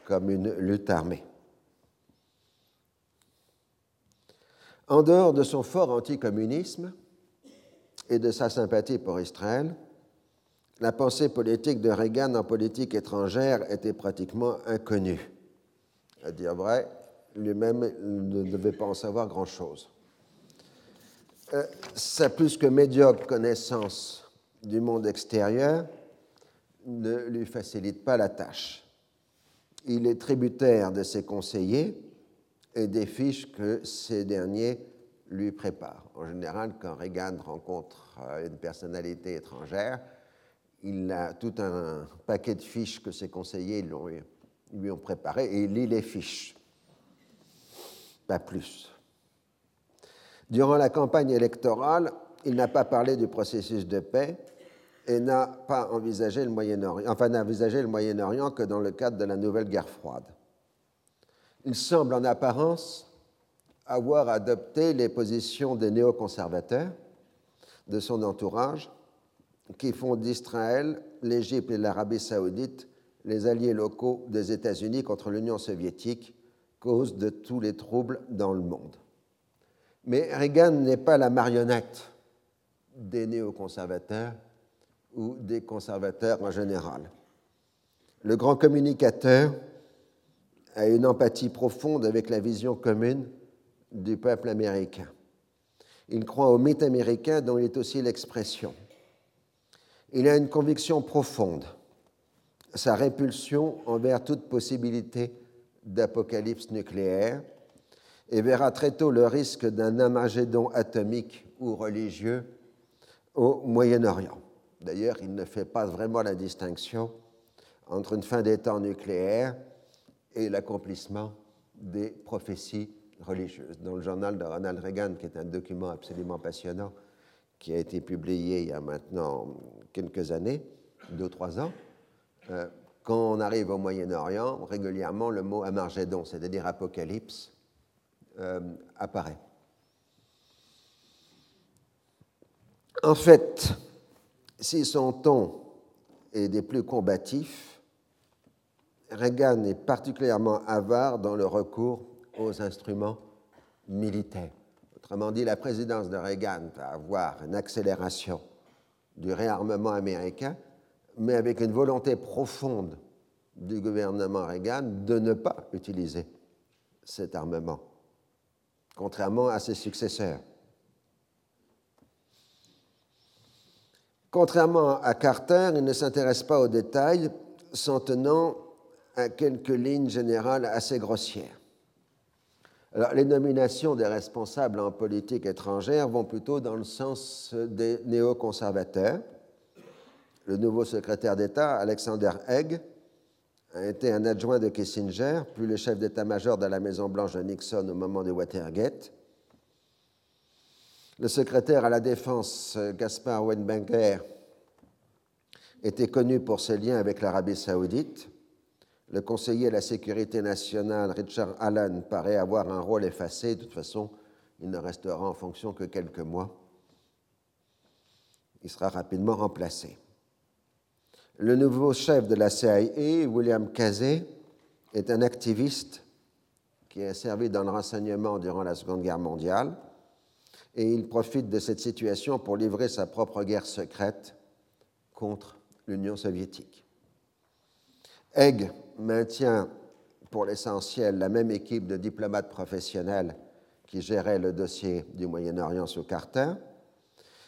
comme une lutte armée. En dehors de son fort anticommunisme et de sa sympathie pour Israël, la pensée politique de Reagan en politique étrangère était pratiquement inconnue. À dire vrai, lui-même ne devait pas en savoir grand-chose. Euh, sa plus que médiocre connaissance du monde extérieur ne lui facilite pas la tâche. Il est tributaire de ses conseillers et des fiches que ces derniers lui préparent. En général, quand Reagan rencontre euh, une personnalité étrangère, il a tout un paquet de fiches que ses conseillers lui ont préparées et il lit les fiches. Pas plus. Durant la campagne électorale, il n'a pas parlé du processus de paix et n'a pas envisagé le Moyen-Orient, enfin n'a envisagé le Moyen-Orient que dans le cadre de la nouvelle guerre froide. Il semble en apparence avoir adopté les positions des néoconservateurs de son entourage qui font d'Israël, l'Égypte et l'Arabie saoudite les alliés locaux des États-Unis contre l'Union soviétique, cause de tous les troubles dans le monde. Mais Reagan n'est pas la marionnette des néoconservateurs ou des conservateurs en général. Le grand communicateur a une empathie profonde avec la vision commune du peuple américain. Il croit au mythe américain dont il est aussi l'expression. Il a une conviction profonde, sa répulsion envers toute possibilité d'apocalypse nucléaire et verra très tôt le risque d'un amagédon atomique ou religieux au Moyen-Orient. D'ailleurs, il ne fait pas vraiment la distinction entre une fin des temps nucléaire et l'accomplissement des prophéties religieuses. Dans le journal de Ronald Reagan, qui est un document absolument passionnant, qui a été publié il y a maintenant quelques années, deux trois ans, euh, quand on arrive au Moyen-Orient, régulièrement le mot Amargédon, c'est-à-dire apocalypse, euh, apparaît. En fait, si son ton est des plus combatifs, Reagan est particulièrement avare dans le recours aux instruments militaires. Autrement dit, la présidence de Reagan va avoir une accélération du réarmement américain, mais avec une volonté profonde du gouvernement Reagan de ne pas utiliser cet armement, contrairement à ses successeurs. Contrairement à Carter, il ne s'intéresse pas aux détails, s'en tenant à quelques lignes générales assez grossières. Alors, les nominations des responsables en politique étrangère vont plutôt dans le sens des néoconservateurs. Le nouveau secrétaire d'État, Alexander Haig, a été un adjoint de Kissinger, puis le chef d'état-major de la Maison-Blanche de Nixon au moment de Watergate. Le secrétaire à la Défense, Gaspard Weinberger, était connu pour ses liens avec l'Arabie saoudite. Le conseiller à la sécurité nationale, Richard Allen, paraît avoir un rôle effacé. De toute façon, il ne restera en fonction que quelques mois. Il sera rapidement remplacé. Le nouveau chef de la CIA, William Casey, est un activiste qui a servi dans le renseignement durant la Seconde Guerre mondiale et il profite de cette situation pour livrer sa propre guerre secrète contre l'Union soviétique. Maintient pour l'essentiel la même équipe de diplomates professionnels qui gérait le dossier du Moyen-Orient sous Carter,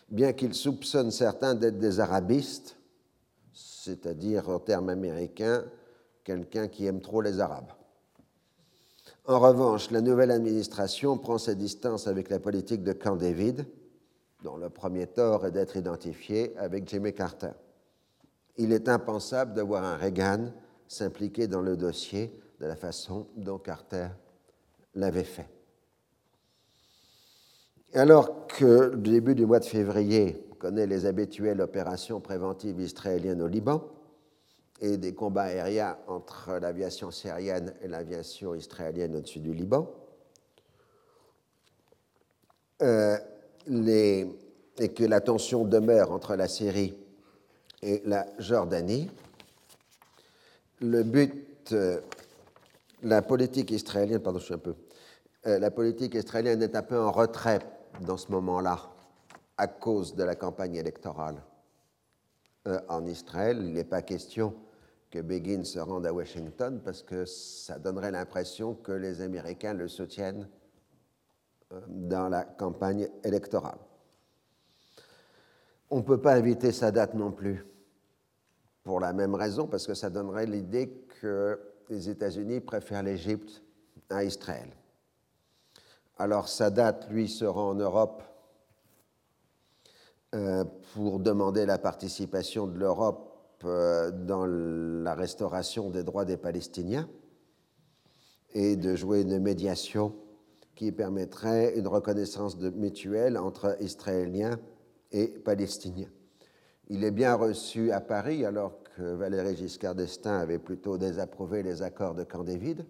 bien qu'il soupçonne certains d'être des arabistes, c'est-à-dire en termes américains, quelqu'un qui aime trop les Arabes. En revanche, la nouvelle administration prend ses distances avec la politique de Camp David, dont le premier tort est d'être identifié avec Jimmy Carter. Il est impensable de voir un Reagan s'impliquer dans le dossier de la façon dont Carter l'avait fait. Alors que le début du mois de février connaît les habituelles opérations préventives israéliennes au Liban, et des combats aériens entre l'aviation syrienne et l'aviation israélienne au-dessus du Liban. Euh, et que la tension demeure entre la Syrie et la Jordanie. Le but, euh, la politique israélienne, pardon, je suis un peu, euh, la politique israélienne est un peu en retrait dans ce moment-là à cause de la campagne électorale en Israël. Il n'est pas question que Begin se rende à Washington parce que ça donnerait l'impression que les Américains le soutiennent euh, dans la campagne électorale. On ne peut pas éviter sa date non plus, pour la même raison, parce que ça donnerait l'idée que les États-Unis préfèrent l'Égypte à Israël. Alors Sadat, lui, sera en Europe euh, pour demander la participation de l'Europe euh, dans la restauration des droits des Palestiniens et de jouer une médiation qui permettrait une reconnaissance mutuelle entre Israéliens et Palestiniens. Il est bien reçu à Paris alors que Valéry Giscard d'Estaing avait plutôt désapprouvé les accords de Camp David,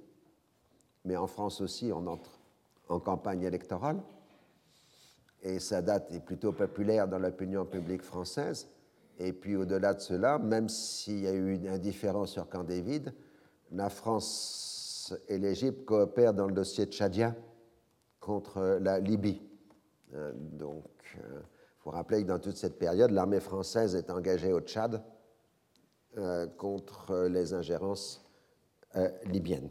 mais en France aussi on entre en campagne électorale et sa date est plutôt populaire dans l'opinion publique française. Et puis au-delà de cela, même s'il y a eu une indifférence sur Camp David, la France et l'Égypte coopèrent dans le dossier tchadien contre la Libye. Euh, donc, euh, faut rappeler que dans toute cette période, l'armée française est engagée au Tchad euh, contre les ingérences libyennes.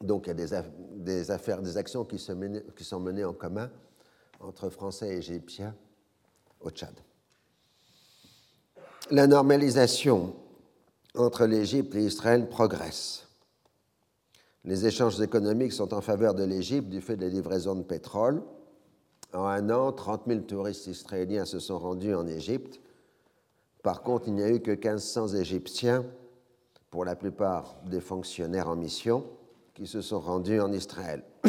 Donc il y a des, affaires, des actions qui, qui sont menées en commun entre Français et Égyptiens au Tchad. La normalisation entre l'Égypte et Israël progresse. Les échanges économiques sont en faveur de l'Égypte du fait des livraisons de pétrole. En un an, 30 000 touristes israéliens se sont rendus en Égypte. Par contre, il n'y a eu que 1500 Égyptiens, pour la plupart des fonctionnaires en mission, qui se sont rendus en Israël.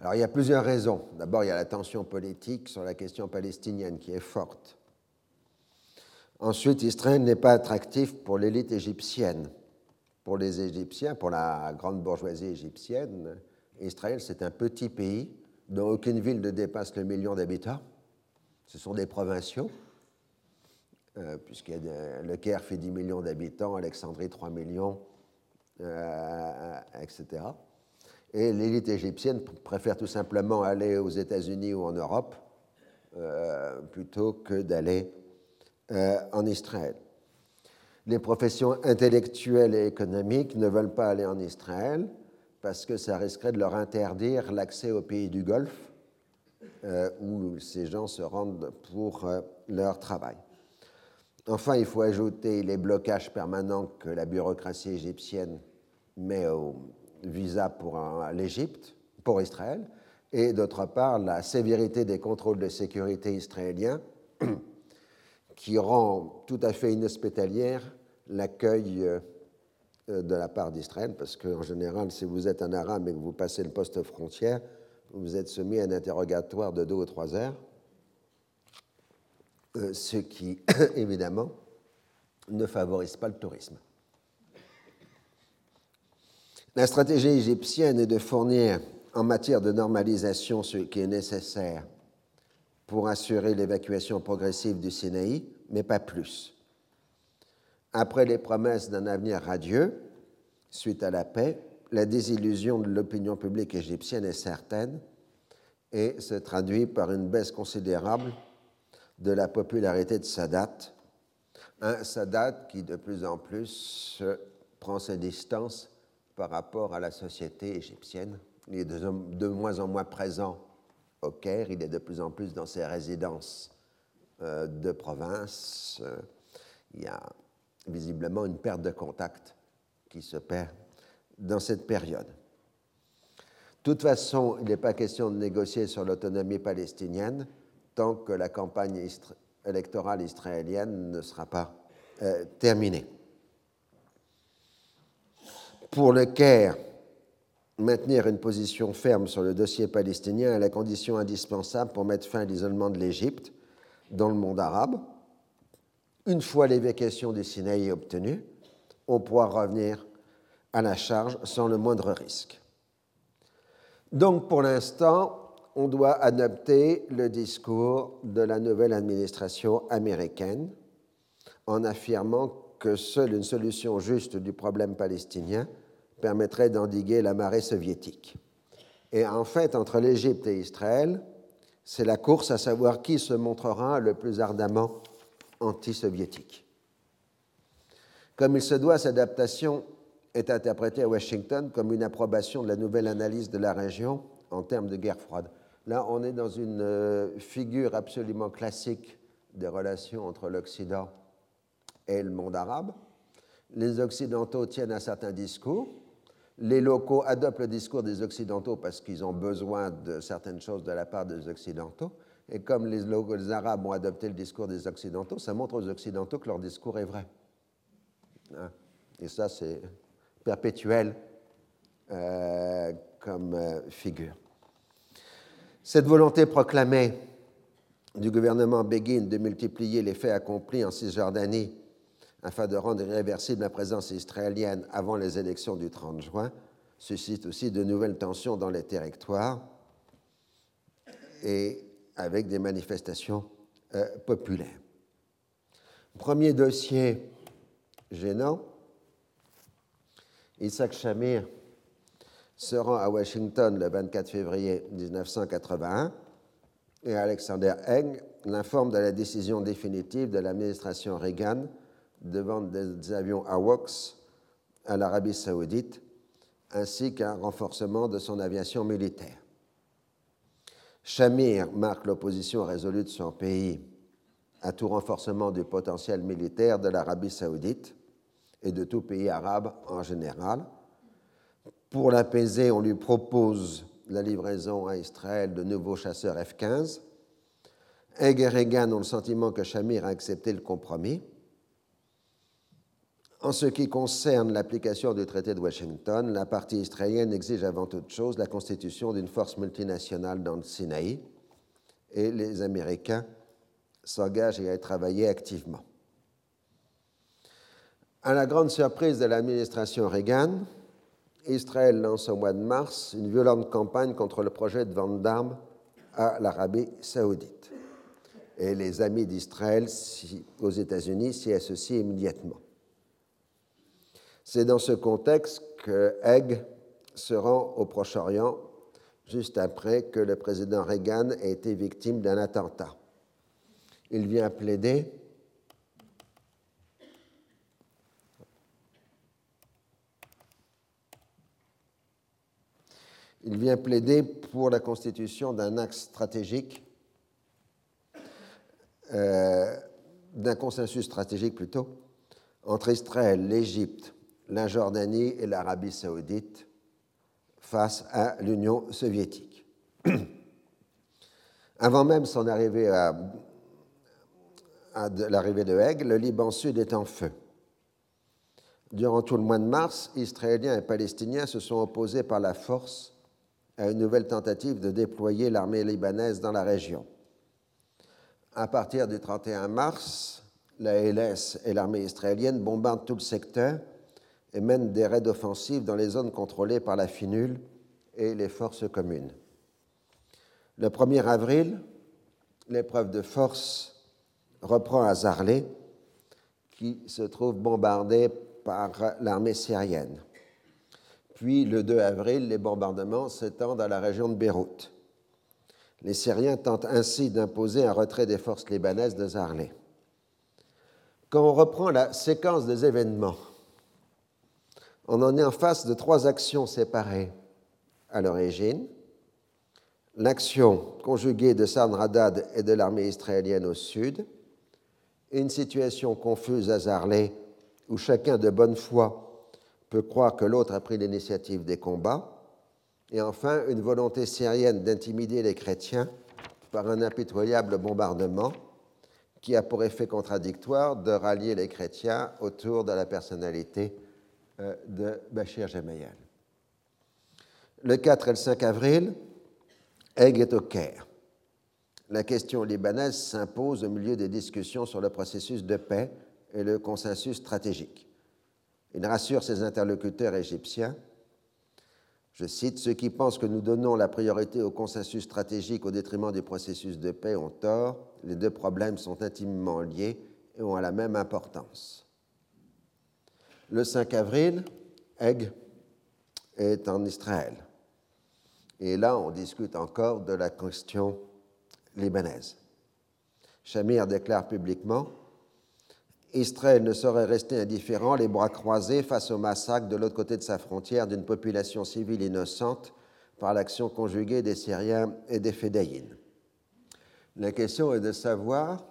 Alors il y a plusieurs raisons. D'abord, il y a la tension politique sur la question palestinienne qui est forte. Ensuite, Israël n'est pas attractif pour l'élite égyptienne. Pour les Égyptiens, pour la grande bourgeoisie égyptienne, Israël, c'est un petit pays dont aucune ville ne dépasse le million d'habitants. Ce sont des provinciaux, euh, puisque le Caire fait 10 millions d'habitants, Alexandrie 3 millions, euh, etc. Et l'élite égyptienne préfère tout simplement aller aux États-Unis ou en Europe euh, plutôt que d'aller en Israël. Les professions intellectuelles et économiques ne veulent pas aller en Israël parce que ça risquerait de leur interdire l'accès aux pays du Golfe euh, où ces gens se rendent pour euh, leur travail. Enfin, il faut ajouter les blocages permanents que la bureaucratie égyptienne met au visa pour l'Égypte, pour Israël, et d'autre part la sévérité des contrôles de sécurité israéliens qui rend tout à fait inhospitalière l'accueil euh, de la part d'Israël, parce qu'en général, si vous êtes un arabe et que vous passez le poste frontière, vous êtes soumis à un interrogatoire de deux ou trois heures, euh, ce qui, évidemment, ne favorise pas le tourisme. La stratégie égyptienne est de fournir en matière de normalisation ce qui est nécessaire pour assurer l'évacuation progressive du Sinaï, mais pas plus. Après les promesses d'un avenir radieux, suite à la paix, la désillusion de l'opinion publique égyptienne est certaine et se traduit par une baisse considérable de la popularité de Sadat, un Sadat qui de plus en plus prend ses distances par rapport à la société égyptienne. Il est de moins en moins présent au Caire, il est de plus en plus dans ses résidences euh, de province. Euh, il y a visiblement une perte de contact qui se perd dans cette période. De toute façon, il n'est pas question de négocier sur l'autonomie palestinienne tant que la campagne électorale israélienne ne sera pas euh, terminée. Pour le Caire, maintenir une position ferme sur le dossier palestinien est la condition indispensable pour mettre fin à l'isolement de l'Égypte dans le monde arabe. Une fois l'évacuation du Sinaï obtenue, on pourra revenir à la charge sans le moindre risque. Donc pour l'instant, on doit adopter le discours de la nouvelle administration américaine en affirmant que seule une solution juste du problème palestinien permettrait d'endiguer la marée soviétique. Et en fait, entre l'Égypte et Israël, c'est la course à savoir qui se montrera le plus ardemment anti-soviétique. Comme il se doit, cette adaptation est interprétée à Washington comme une approbation de la nouvelle analyse de la région en termes de guerre froide. Là, on est dans une euh, figure absolument classique des relations entre l'Occident et le monde arabe. Les Occidentaux tiennent un certain discours, les locaux adoptent le discours des Occidentaux parce qu'ils ont besoin de certaines choses de la part des Occidentaux. Et comme les, les, Arabes ont adopté le discours des Occidentaux, ça montre aux Occidentaux que leur discours est vrai. Hein? Et ça, c'est perpétuel euh, comme euh, figure. Cette volonté proclamée du gouvernement Begin de multiplier les faits accomplis en Cisjordanie afin de rendre irréversible la présence israélienne avant les élections du 30 juin, suscite aussi de nouvelles tensions dans les territoires et avec des manifestations euh, populaires. Premier dossier gênant, Isaac Shamir se rend à Washington le 24 février 1981 et Alexander Haig l'informe de la décision définitive de l'administration Reagan de vendre des avions AWACS à l'Arabie saoudite ainsi qu'un renforcement de son aviation militaire. Shamir marque l'opposition résolue de son pays à tout renforcement du potentiel militaire de l'Arabie saoudite et de tout pays arabe en général. Pour l'apaiser, on lui propose la livraison à Israël de nouveaux chasseurs F-15. Egg et Reagan ont le sentiment que Shamir a accepté le compromis. En ce qui concerne l'application du traité de Washington, la partie israélienne exige avant toute chose la constitution d'une force multinationale dans le Sinaï et les Américains s'engagent à y travailler activement. À la grande surprise de l'administration Reagan, Israël lance au mois de mars une violente campagne contre le projet de vente d'armes à l'Arabie saoudite. Et les amis d'Israël aux États-Unis s'y associent immédiatement. C'est dans ce contexte que Haig se rend au Proche-Orient juste après que le président Reagan ait été victime d'un attentat. Il vient plaider Il vient plaider pour la constitution d'un axe stratégique, euh, d'un consensus stratégique plutôt, entre Israël, l'Égypte, la Jordanie et l'Arabie saoudite face à l'Union soviétique. Avant même son arrivée à, l'arrivée de Haig, le Liban Sud est en feu. Durant tout le mois de mars, Israéliens et Palestiniens se sont opposés par la force à une nouvelle tentative de déployer l'armée libanaise dans la région. À partir du 31 mars, la LS et l'armée israélienne bombardent tout le secteur et mène des raids offensifs dans les zones contrôlées par la FINUL et les forces communes. Le 1er avril, l'épreuve de force reprend à Zarlé, qui se trouve bombardée par l'armée syrienne. Puis, le 2 avril, les bombardements s'étendent à la région de Beyrouth. Les Syriens tentent ainsi d'imposer un retrait des forces libanaises de Zarlé. Quand on reprend la séquence des événements, on en est en face de trois actions séparées à l'origine. L'action conjuguée de Sanradad et de l'armée israélienne au sud, une situation confuse Zarlé où chacun de bonne foi peut croire que l'autre a pris l'initiative des combats, et enfin une volonté syrienne d'intimider les chrétiens par un impitoyable bombardement qui a pour effet contradictoire de rallier les chrétiens autour de la personnalité de Bachir Gemayel. Le 4 et le 5 avril, Haig est au Caire. La question libanaise s'impose au milieu des discussions sur le processus de paix et le consensus stratégique. Il rassure ses interlocuteurs égyptiens. Je cite Ceux qui pensent que nous donnons la priorité au consensus stratégique au détriment du processus de paix ont tort. Les deux problèmes sont intimement liés et ont la même importance. Le 5 avril, Egg est en Israël. Et là, on discute encore de la question libanaise. Shamir déclare publiquement Israël ne saurait rester indifférent, les bras croisés face au massacre de l'autre côté de sa frontière d'une population civile innocente par l'action conjuguée des Syriens et des Fédayines. La question est de savoir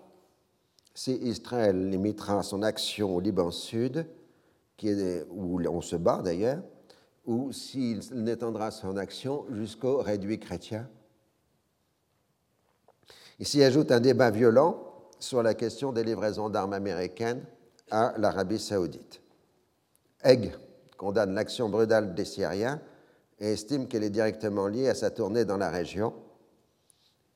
si Israël limitera son action au Liban Sud où on se bat d'ailleurs, ou s'il n'étendra son action jusqu'au réduit chrétien. Il s'y ajoute un débat violent sur la question des livraisons d'armes américaines à l'Arabie saoudite. Egg condamne l'action brutale des Syriens et estime qu'elle est directement liée à sa tournée dans la région.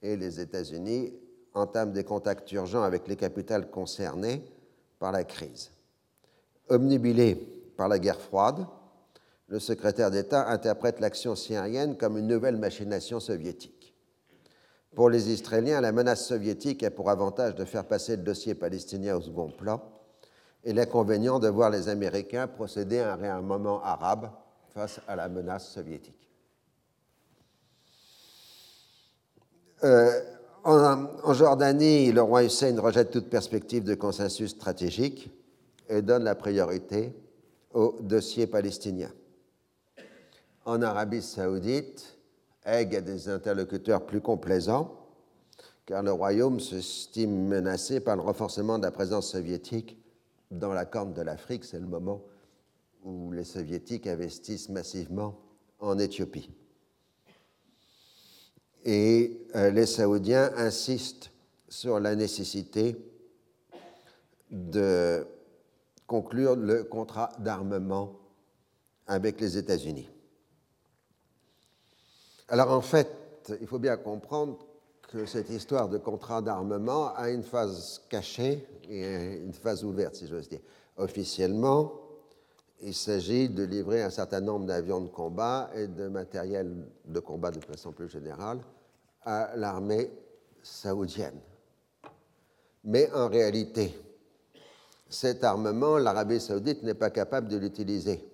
Et les États-Unis entament des contacts urgents avec les capitales concernées par la crise. Omnibilé par la guerre froide, le secrétaire d'État interprète l'action syrienne comme une nouvelle machination soviétique. Pour les Israéliens, la menace soviétique a pour avantage de faire passer le dossier palestinien au second plan et l'inconvénient de voir les Américains procéder à un réarmement arabe face à la menace soviétique. Euh, en, en, Jordanie, le roi Hussein rejette toute perspective de consensus stratégique et donne la priorité au dossier palestinien. en Arabie saoudite Haig a des interlocuteurs plus complaisants, car le royaume s'estime menacé par le renforcement de la présence soviétique dans la corne de l'Afrique. C'est le moment où les soviétiques investissent massivement en Éthiopie. Et euh, les Saoudiens insistent sur la nécessité de conclure le contrat d'armement avec les États-Unis. Alors en fait, il faut bien comprendre que cette histoire de contrat d'armement a une phase cachée et une phase ouverte, si j'ose dire. Officiellement, il s'agit de livrer un certain nombre d'avions de combat et de matériel de combat de façon plus générale à l'armée saoudienne. Mais en réalité, cet armement, l'Arabie saoudite n'est pas capable de l'utiliser.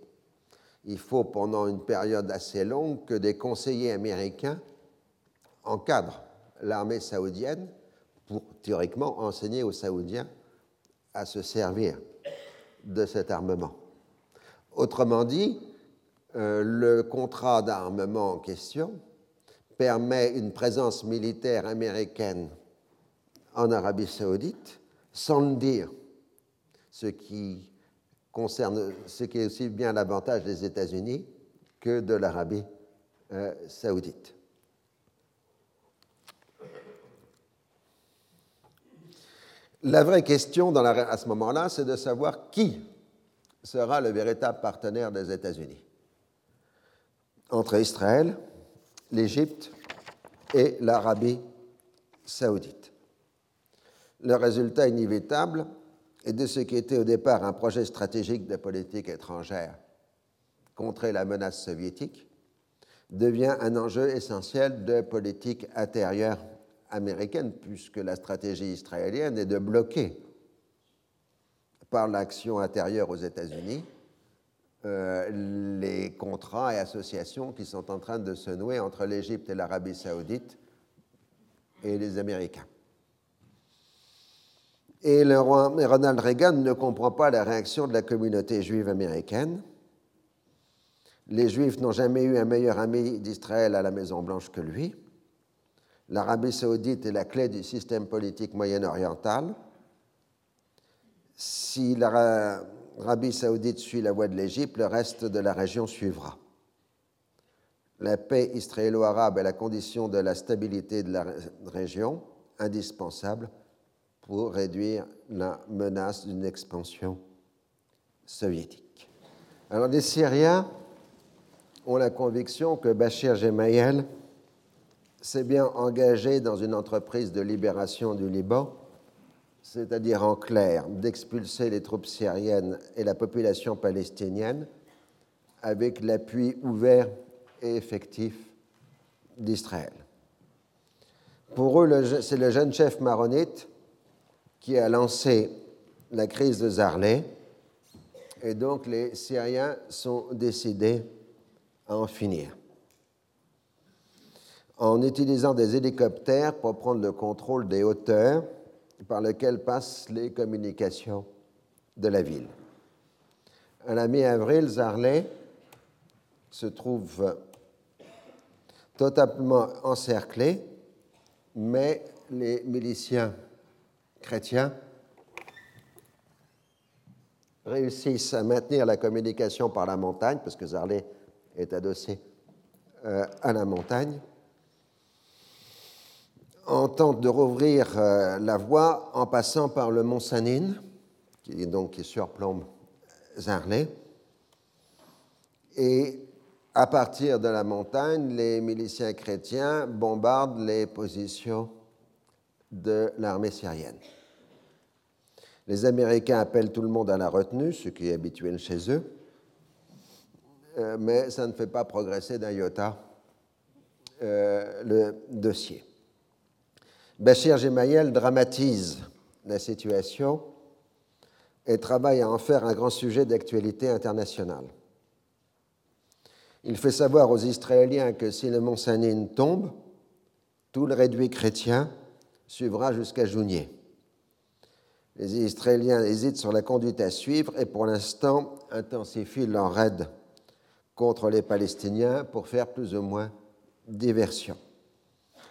Il faut pendant une période assez longue que des conseillers américains encadrent l'armée saoudienne pour théoriquement enseigner aux Saoudiens à se servir de cet armement. Autrement dit, euh, le contrat d'armement en question permet une présence militaire américaine en Arabie saoudite sans le dire ce qui concerne ce qui est aussi bien l'avantage des États-Unis que de l'Arabie euh, saoudite. La vraie question à ce moment-là, c'est de savoir qui sera le véritable partenaire des États-Unis entre Israël, l'Égypte et l'Arabie saoudite. Le résultat inévitable et de ce qui était au départ un projet stratégique de politique étrangère contrer la menace soviétique devient un enjeu essentiel de politique intérieure américaine, puisque la stratégie israélienne est de bloquer par l'action intérieure aux États-Unis euh, les contrats et associations qui sont en train de se nouer entre l'Égypte et l'Arabie saoudite et les Américains. Et Ronald Reagan ne comprend pas la réaction de la communauté juive américaine. Les Juifs n'ont jamais eu un meilleur ami d'Israël à la Maison-Blanche que lui. L'Arabie saoudite est la clé du système politique moyen-oriental. Si l'Arabie saoudite suit la voie de l'Égypte, le reste de la région suivra. La paix israélo-arabe est la condition de la stabilité de la région, indispensable pour réduire la menace d'une expansion soviétique. Alors les Syriens ont la conviction que Bachir Gemayel s'est bien engagé dans une entreprise de libération du Liban, c'est-à-dire en clair d'expulser les troupes syriennes et la population palestinienne avec l'appui ouvert et effectif d'Israël. Pour eux, c'est le jeune chef maronite qui a lancé la crise de Zarlé. Et donc les Syriens sont décidés à en finir. En utilisant des hélicoptères pour prendre le contrôle des hauteurs par lesquelles passent les communications de la ville. À la mi-avril, Zarlé se trouve totalement encerclé, mais les miliciens chrétiens réussissent à maintenir la communication par la montagne, parce que Zarlé est adossé euh, à la montagne, on tente de rouvrir euh, la voie en passant par le mont Sanin, qui, donc, qui surplombe Zarlé. Et à partir de la montagne, les miliciens chrétiens bombardent les positions de l'armée syrienne. Les Américains appellent tout le monde à la retenue, ce qui est habituel chez eux, euh, mais ça ne fait pas progresser d'un iota euh, le dossier. Bachir Gemayel dramatise la situation et travaille à en faire un grand sujet d'actualité internationale. Il fait savoir aux Israéliens que si le mont Sanin tombe, tout le réduit chrétien suivra jusqu'à Jounier. Les Israéliens hésitent sur la conduite à suivre et pour l'instant intensifient leur raid contre les Palestiniens pour faire plus ou moins diversion.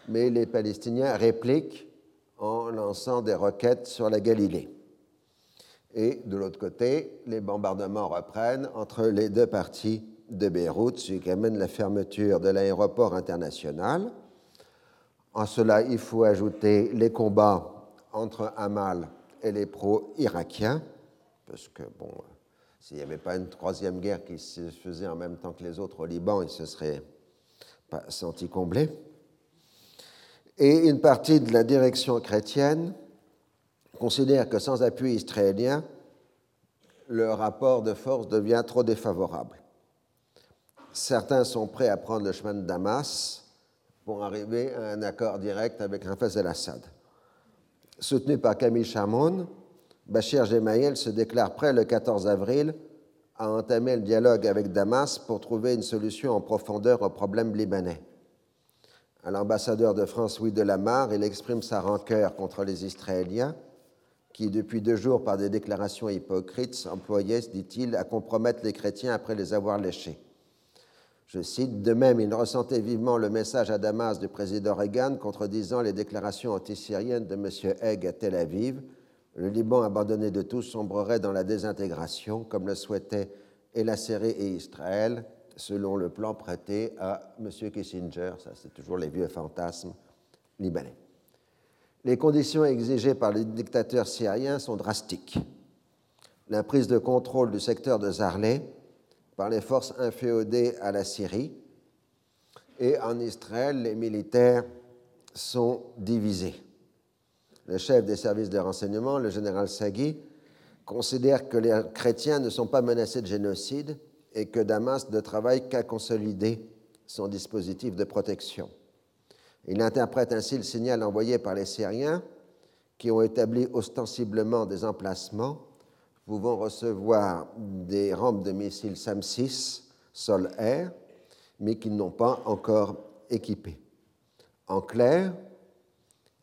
Mais les Palestiniens répliquent en lançant des roquettes sur la Galilée. Et de l'autre côté, les bombardements reprennent entre les deux parties de Beyrouth, ce qui amène la fermeture de l'aéroport international. En cela, il faut ajouter les combats entre Hamal et les pro-irakiens, parce que, bon, s'il n'y avait pas une troisième guerre qui se faisait en même temps que les autres au Liban, ils se seraient pas sentis comblés. Et une partie de la direction chrétienne considère que sans appui israélien, le rapport de force devient trop défavorable. Certains sont prêts à prendre le chemin de Damas pour arriver à un accord direct avec Hafez el-Assad. Soutenu par Camille Chamoun, Bachir Gemayel se déclare prêt le 14 avril à entamer le dialogue avec Damas pour trouver une solution en profondeur au problème libanais. À l'ambassadeur de France, Louis Delamarre, il exprime sa rancœur contre les Israéliens qui, depuis deux jours, par des déclarations hypocrites, s'employaient, dit-il, à compromettre les chrétiens après les avoir léchés. Je cite, De même, il ressentait vivement le message à Damas du président Reagan contredisant les déclarations antisyriennes de M. Haig à Tel Aviv. Le Liban abandonné de tous sombrerait dans la désintégration, comme le souhaitaient Elasséré et Israël, selon le plan prêté à M. Kissinger. Ça, c'est toujours les vieux fantasmes libanais. Les conditions exigées par les dictateurs syriens sont drastiques. La prise de contrôle du secteur de Zarlé par les forces inféodées à la Syrie et en Israël, les militaires sont divisés. Le chef des services de renseignement, le général Sagui, considère que les chrétiens ne sont pas menacés de génocide et que Damas ne travaille qu'à consolider son dispositif de protection. Il interprète ainsi le signal envoyé par les Syriens qui ont établi ostensiblement des emplacements pouvant recevoir des rampes de missiles SAM-6 sol-air, mais qui n'ont pas encore équipé. En clair,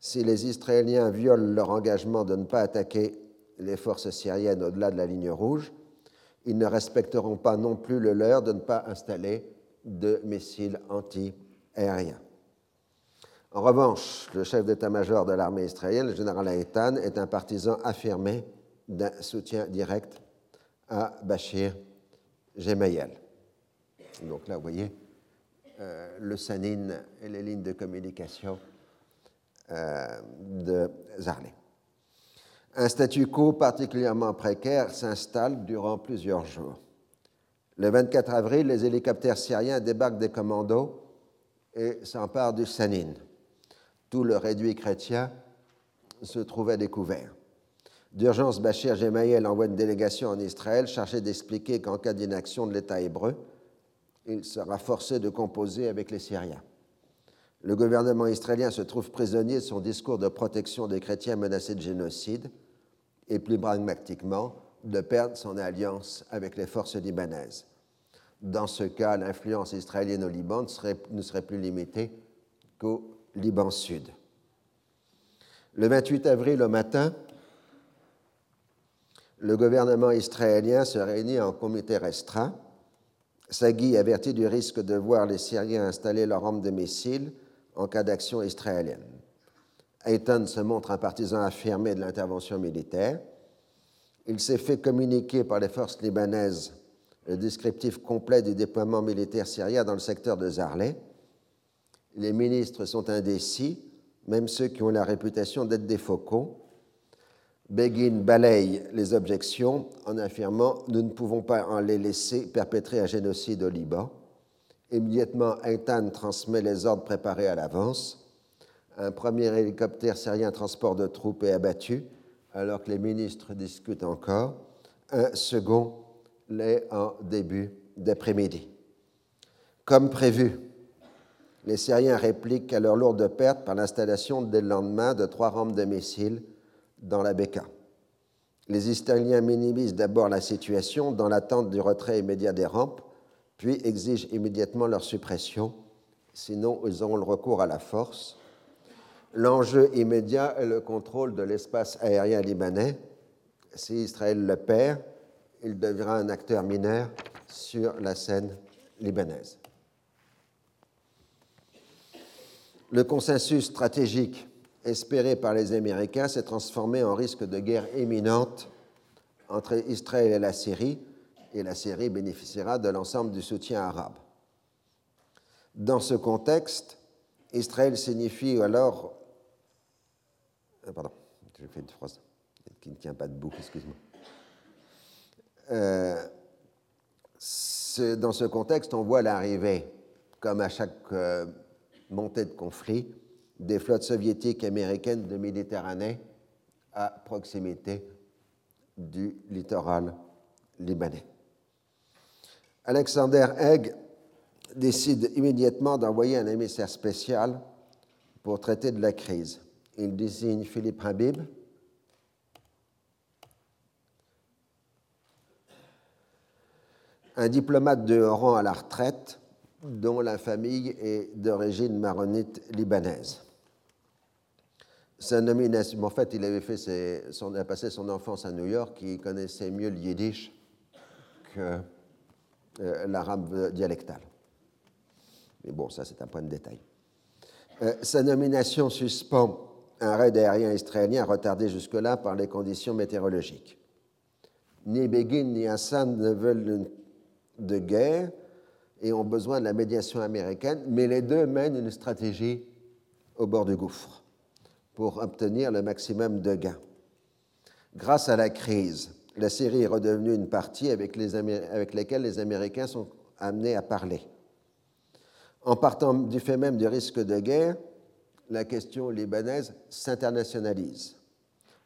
si les Israéliens violent leur engagement de ne pas attaquer les forces syriennes au-delà de la ligne rouge, ils ne respecteront pas non plus le leur de ne pas installer de missiles anti-aériens. En revanche, le chef d'état-major de l'armée israélienne, le général Haïtan, est un partisan affirmé d'un soutien direct à Bachir Gemayel. Donc là, vous voyez euh, le Sanin et les lignes de communication euh, de Zarlé. Un statu quo particulièrement précaire s'installe durant plusieurs jours. Le 24 avril, les hélicoptères syriens débarquent des commandos et s'emparent du Sanin tout le réduit chrétien se trouvait découvert. D'urgence, Bachir Gemayel envoie une délégation en Israël chargée d'expliquer qu'en cas d'inaction de l'État hébreu, il sera forcé de composer avec les Syriens. Le gouvernement israélien se trouve prisonnier de son discours de protection des chrétiens menacés de génocide et plus pragmatiquement de perdre son alliance avec les forces libanaises. Dans ce cas, l'influence israélienne au Liban ne serait, ne serait plus limitée qu'au Liban Sud. Le 28 avril au matin, le gouvernement israélien se réunit en comité restreint. Sagui avertit du risque de voir les Syriens installer leur arme de missiles en cas d'action israélienne. Ayton se montre un partisan affirmé de l'intervention militaire. Il s'est fait communiquer par les forces libanaises le descriptif complet du déploiement militaire syrien dans le secteur de Zarlé les ministres sont indécis, même ceux qui ont la réputation d'être des faucons. Begin balaye les objections en affirmant Nous ne pouvons pas en les laisser perpétrer un génocide au Liban. Immédiatement, Eitan transmet les ordres préparés à l'avance. Un premier hélicoptère syrien transport de troupes est abattu, alors que les ministres discutent encore. Un second l'est en début d'après-midi. Comme prévu, les Syriens répliquent à leur lourde perte par l'installation dès le lendemain de trois rampes de missiles dans la Beka. Les Israéliens minimisent d'abord la situation dans l'attente du retrait immédiat des rampes, puis exigent immédiatement leur suppression, sinon ils auront le recours à la force. L'enjeu immédiat est le contrôle de l'espace aérien libanais. Si Israël le perd, il deviendra un acteur mineur sur la scène libanaise. Le consensus stratégique espéré par les Américains s'est transformé en risque de guerre imminente entre Israël et la Syrie, et la Syrie bénéficiera de l'ensemble du soutien arabe. Dans ce contexte, Israël signifie alors. Euh, pardon, j'ai fait une phrase qui ne tient pas debout, excuse-moi. Euh, dans ce contexte, on voit l'arrivée, comme à chaque euh, montée de conflit, des flottes soviétiques et américaines de Méditerranée à proximité du littoral libanais. Alexander Haig décide immédiatement d'envoyer un émissaire spécial pour traiter de la crise. Il désigne Philippe Habib, un diplomate de rang à la retraite dont la famille est d'origine maronite libanaise. Sa nomination, en fait, il avait a passé son enfance à New York, il connaissait mieux le yiddish que euh, l'arabe dialectal. Mais bon, ça c'est un point de détail. Euh, sa nomination suspend un raid aérien israélien retardé jusque-là par les conditions météorologiques. Ni Begin ni Hassan ne veulent de guerre et ont besoin de la médiation américaine, mais les deux mènent une stratégie au bord du gouffre pour obtenir le maximum de gains. Grâce à la crise, la Syrie est redevenue une partie avec, les laquelle les Américains sont amenés à parler. En partant du fait même du risque de guerre, la question libanaise s'internationalise.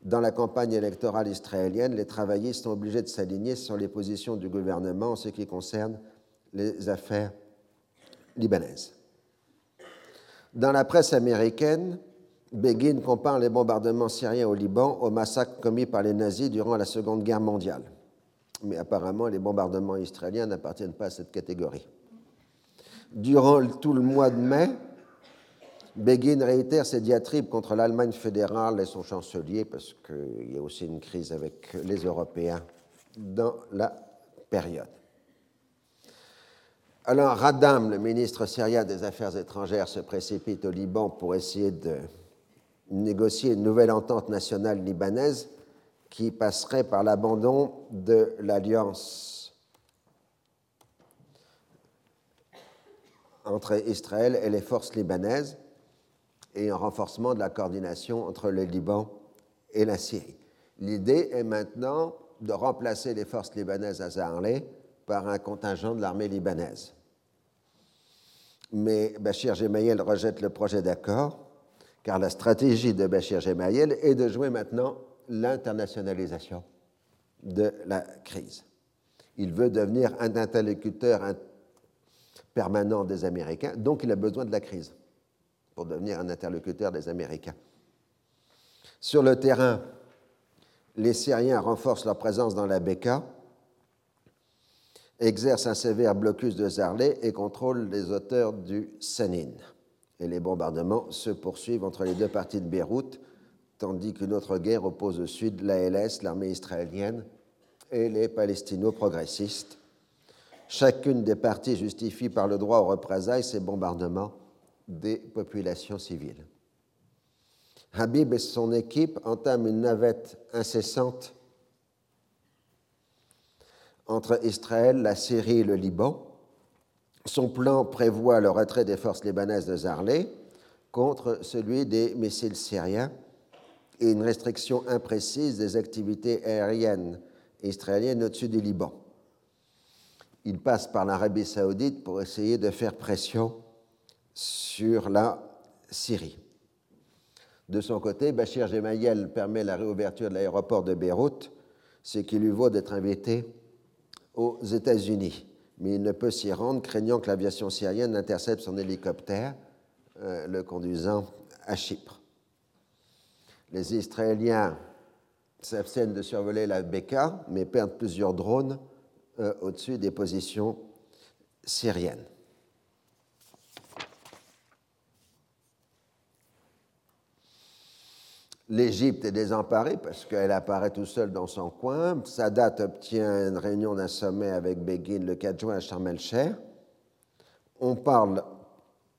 Dans la campagne électorale israélienne, les travaillistes sont obligés de s'aligner sur les positions du gouvernement en ce qui concerne les affaires libanaises. Dans la presse américaine, Begin compare les bombardements syriens au Liban aux massacres commis par les nazis durant la Seconde Guerre mondiale. Mais apparemment, les bombardements israéliens n'appartiennent pas à cette catégorie. Durant tout le mois de mai, Begin réitère ses diatribes contre l'Allemagne fédérale et son chancelier, parce qu'il y a aussi une crise avec les Européens dans la période. Alors Radam, le ministre syrien des Affaires étrangères, se précipite au Liban pour essayer de négocier une nouvelle entente nationale libanaise qui passerait par l'abandon de l'alliance entre Israël et les forces libanaises et un renforcement de la coordination entre le Liban et la Syrie. L'idée est maintenant de remplacer les forces libanaises à Zaharlé par un contingent de l'armée libanaise. Mais Bachir Gemayel rejette le projet d'accord, car la stratégie de Bachir Gemayel est de jouer maintenant l'internationalisation de la crise. Il veut devenir un interlocuteur permanent des Américains, donc il a besoin de la crise pour devenir un interlocuteur des Américains. Sur le terrain, les Syriens renforcent leur présence dans la Beka, exercent un sévère blocus de Zarlé et contrôlent les auteurs du Sanin. Et les bombardements se poursuivent entre les deux parties de Beyrouth, tandis qu'une autre guerre oppose au sud l'ALS, l'armée israélienne, et les palestino-progressistes. Chacune des parties justifie par le droit aux représailles ces bombardements des populations civiles. Habib et son équipe entament une navette incessante entre Israël, la Syrie et le Liban. Son plan prévoit le retrait des forces libanaises de Zarlé contre celui des missiles syriens et une restriction imprécise des activités aériennes israéliennes au-dessus du Liban. Il passe par l'Arabie saoudite pour essayer de faire pression sur la Syrie. De son côté, Bachir Gemayel permet la réouverture de l'aéroport de Beyrouth, ce qui lui vaut d'être invité aux États-Unis. Mais il ne peut s'y rendre, craignant que l'aviation syrienne intercepte son hélicoptère, euh, le conduisant à Chypre. Les Israéliens s'abstiennent de survoler la Beka, mais perdent plusieurs drones euh, au-dessus des positions syriennes. L'Égypte est désemparée parce qu'elle apparaît tout seule dans son coin. Sadat obtient une réunion d'un sommet avec Begin le 4 juin à Sharm el-Sheikh. On parle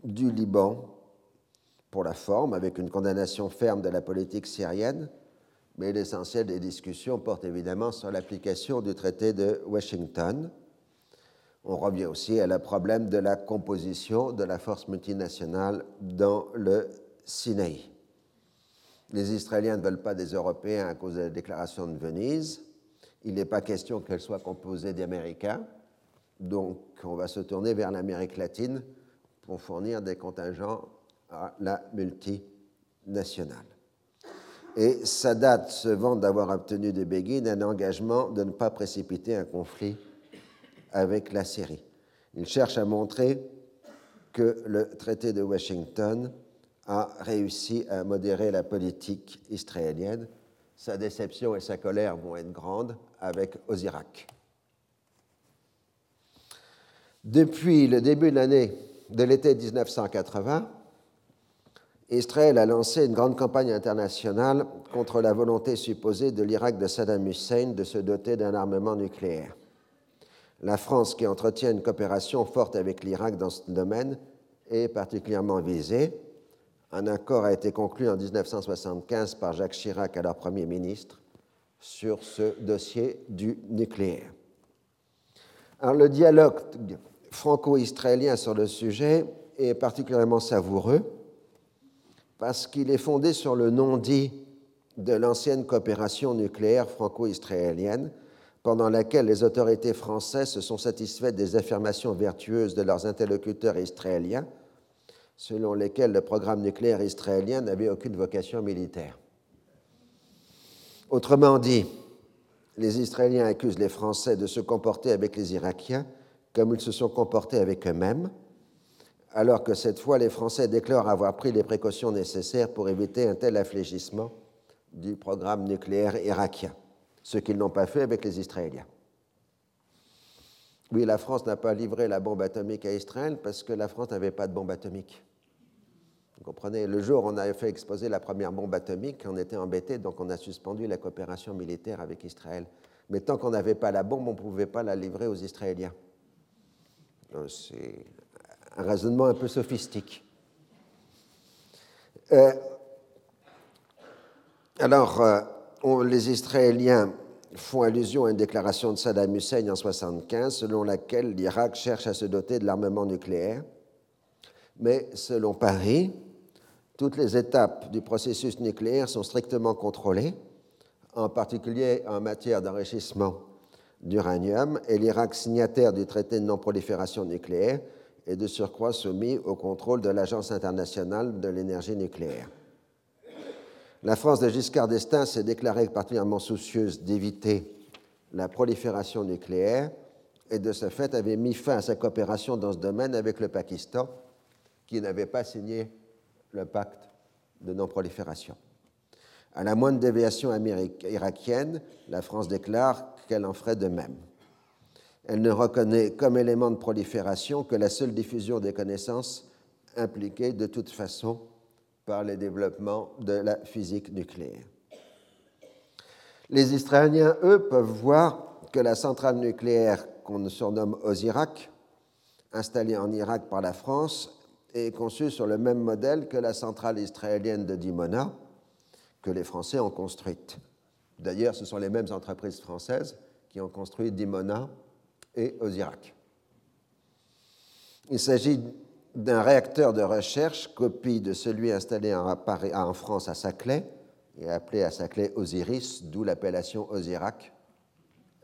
du Liban pour la forme, avec une condamnation ferme de la politique syrienne, mais l'essentiel des discussions porte évidemment sur l'application du traité de Washington. On revient aussi à le problème de la composition de la force multinationale dans le Sinaï. Les Israéliens ne veulent pas des Européens à cause de la déclaration de Venise. Il n'est pas question qu'elle soit composée d'Américains. Donc, on va se tourner vers l'Amérique latine pour fournir des contingents à la multinationale. Et Sadat se vante d'avoir obtenu de Begin un engagement de ne pas précipiter un conflit avec la Syrie. Il cherche à montrer que le traité de Washington a réussi à modérer la politique israélienne. Sa déception et sa colère vont être grandes avec Osirak. Depuis le début de l'année de l'été 1980, Israël a lancé une grande campagne internationale contre la volonté supposée de l'Irak de Saddam Hussein de se doter d'un armement nucléaire. La France, qui entretient une coopération forte avec l'Irak dans ce domaine, est particulièrement visée. Un accord a été conclu en 1975 par Jacques Chirac, alors Premier ministre, sur ce dossier du nucléaire. Alors, le dialogue franco-israélien sur le sujet est particulièrement savoureux parce qu'il est fondé sur le non-dit de l'ancienne coopération nucléaire franco-israélienne, pendant laquelle les autorités françaises se sont satisfaites des affirmations vertueuses de leurs interlocuteurs israéliens, selon lesquelles le programme nucléaire israélien n'avait aucune vocation militaire. Autrement dit, les Israéliens accusent les Français de se comporter avec les Irakiens comme ils se sont comportés avec eux-mêmes, alors que cette fois les Français déclarent avoir pris les précautions nécessaires pour éviter un tel affléchissement du programme nucléaire irakien, ce qu'ils n'ont pas fait avec les Israéliens. Oui, la France n'a pas livré la bombe atomique à Israël parce que la France n'avait pas de bombe atomique. Vous comprenez, le jour où on a fait exposer la première bombe atomique, on était embêté, donc on a suspendu la coopération militaire avec Israël. Mais tant qu'on n'avait pas la bombe, on ne pouvait pas la livrer aux Israéliens. Euh, c'est un raisonnement un peu sophistique. Euh, alors, euh, les Israéliens font allusion à une déclaration de Saddam Hussein en 1975 selon laquelle l'Irak cherche à se doter de l'armement nucléaire. Mais selon Paris, toutes les étapes du processus nucléaire sont strictement contrôlées, en particulier en matière d'enrichissement d'uranium, et l'Irak, signataire du traité de non-prolifération nucléaire, et de surcroît soumis au contrôle de l'Agence internationale de l'énergie nucléaire. La France de Giscard d'Estaing s'est déclarée particulièrement soucieuse d'éviter la prolifération nucléaire et de ce fait avait mis fin à sa coopération dans ce domaine avec le Pakistan, qui n'avait pas signé le pacte de non-prolifération. À la moindre déviation irakienne, la France déclare qu'elle en ferait de même. Elle ne reconnaît comme élément de prolifération que la seule diffusion des connaissances impliquées de toute façon par les développements de la physique nucléaire. Les Israéliens, eux, peuvent voir que la centrale nucléaire qu'on surnomme Osirak, installée en Irak par la France, est conçue sur le même modèle que la centrale israélienne de Dimona, que les Français ont construite. D'ailleurs, ce sont les mêmes entreprises françaises qui ont construit Dimona et aux Irak. Il s'agit d'un réacteur de recherche, copie de celui installé en, France à Saclay, et appelé à Saclay Osiris, d'où l'appellation Osirak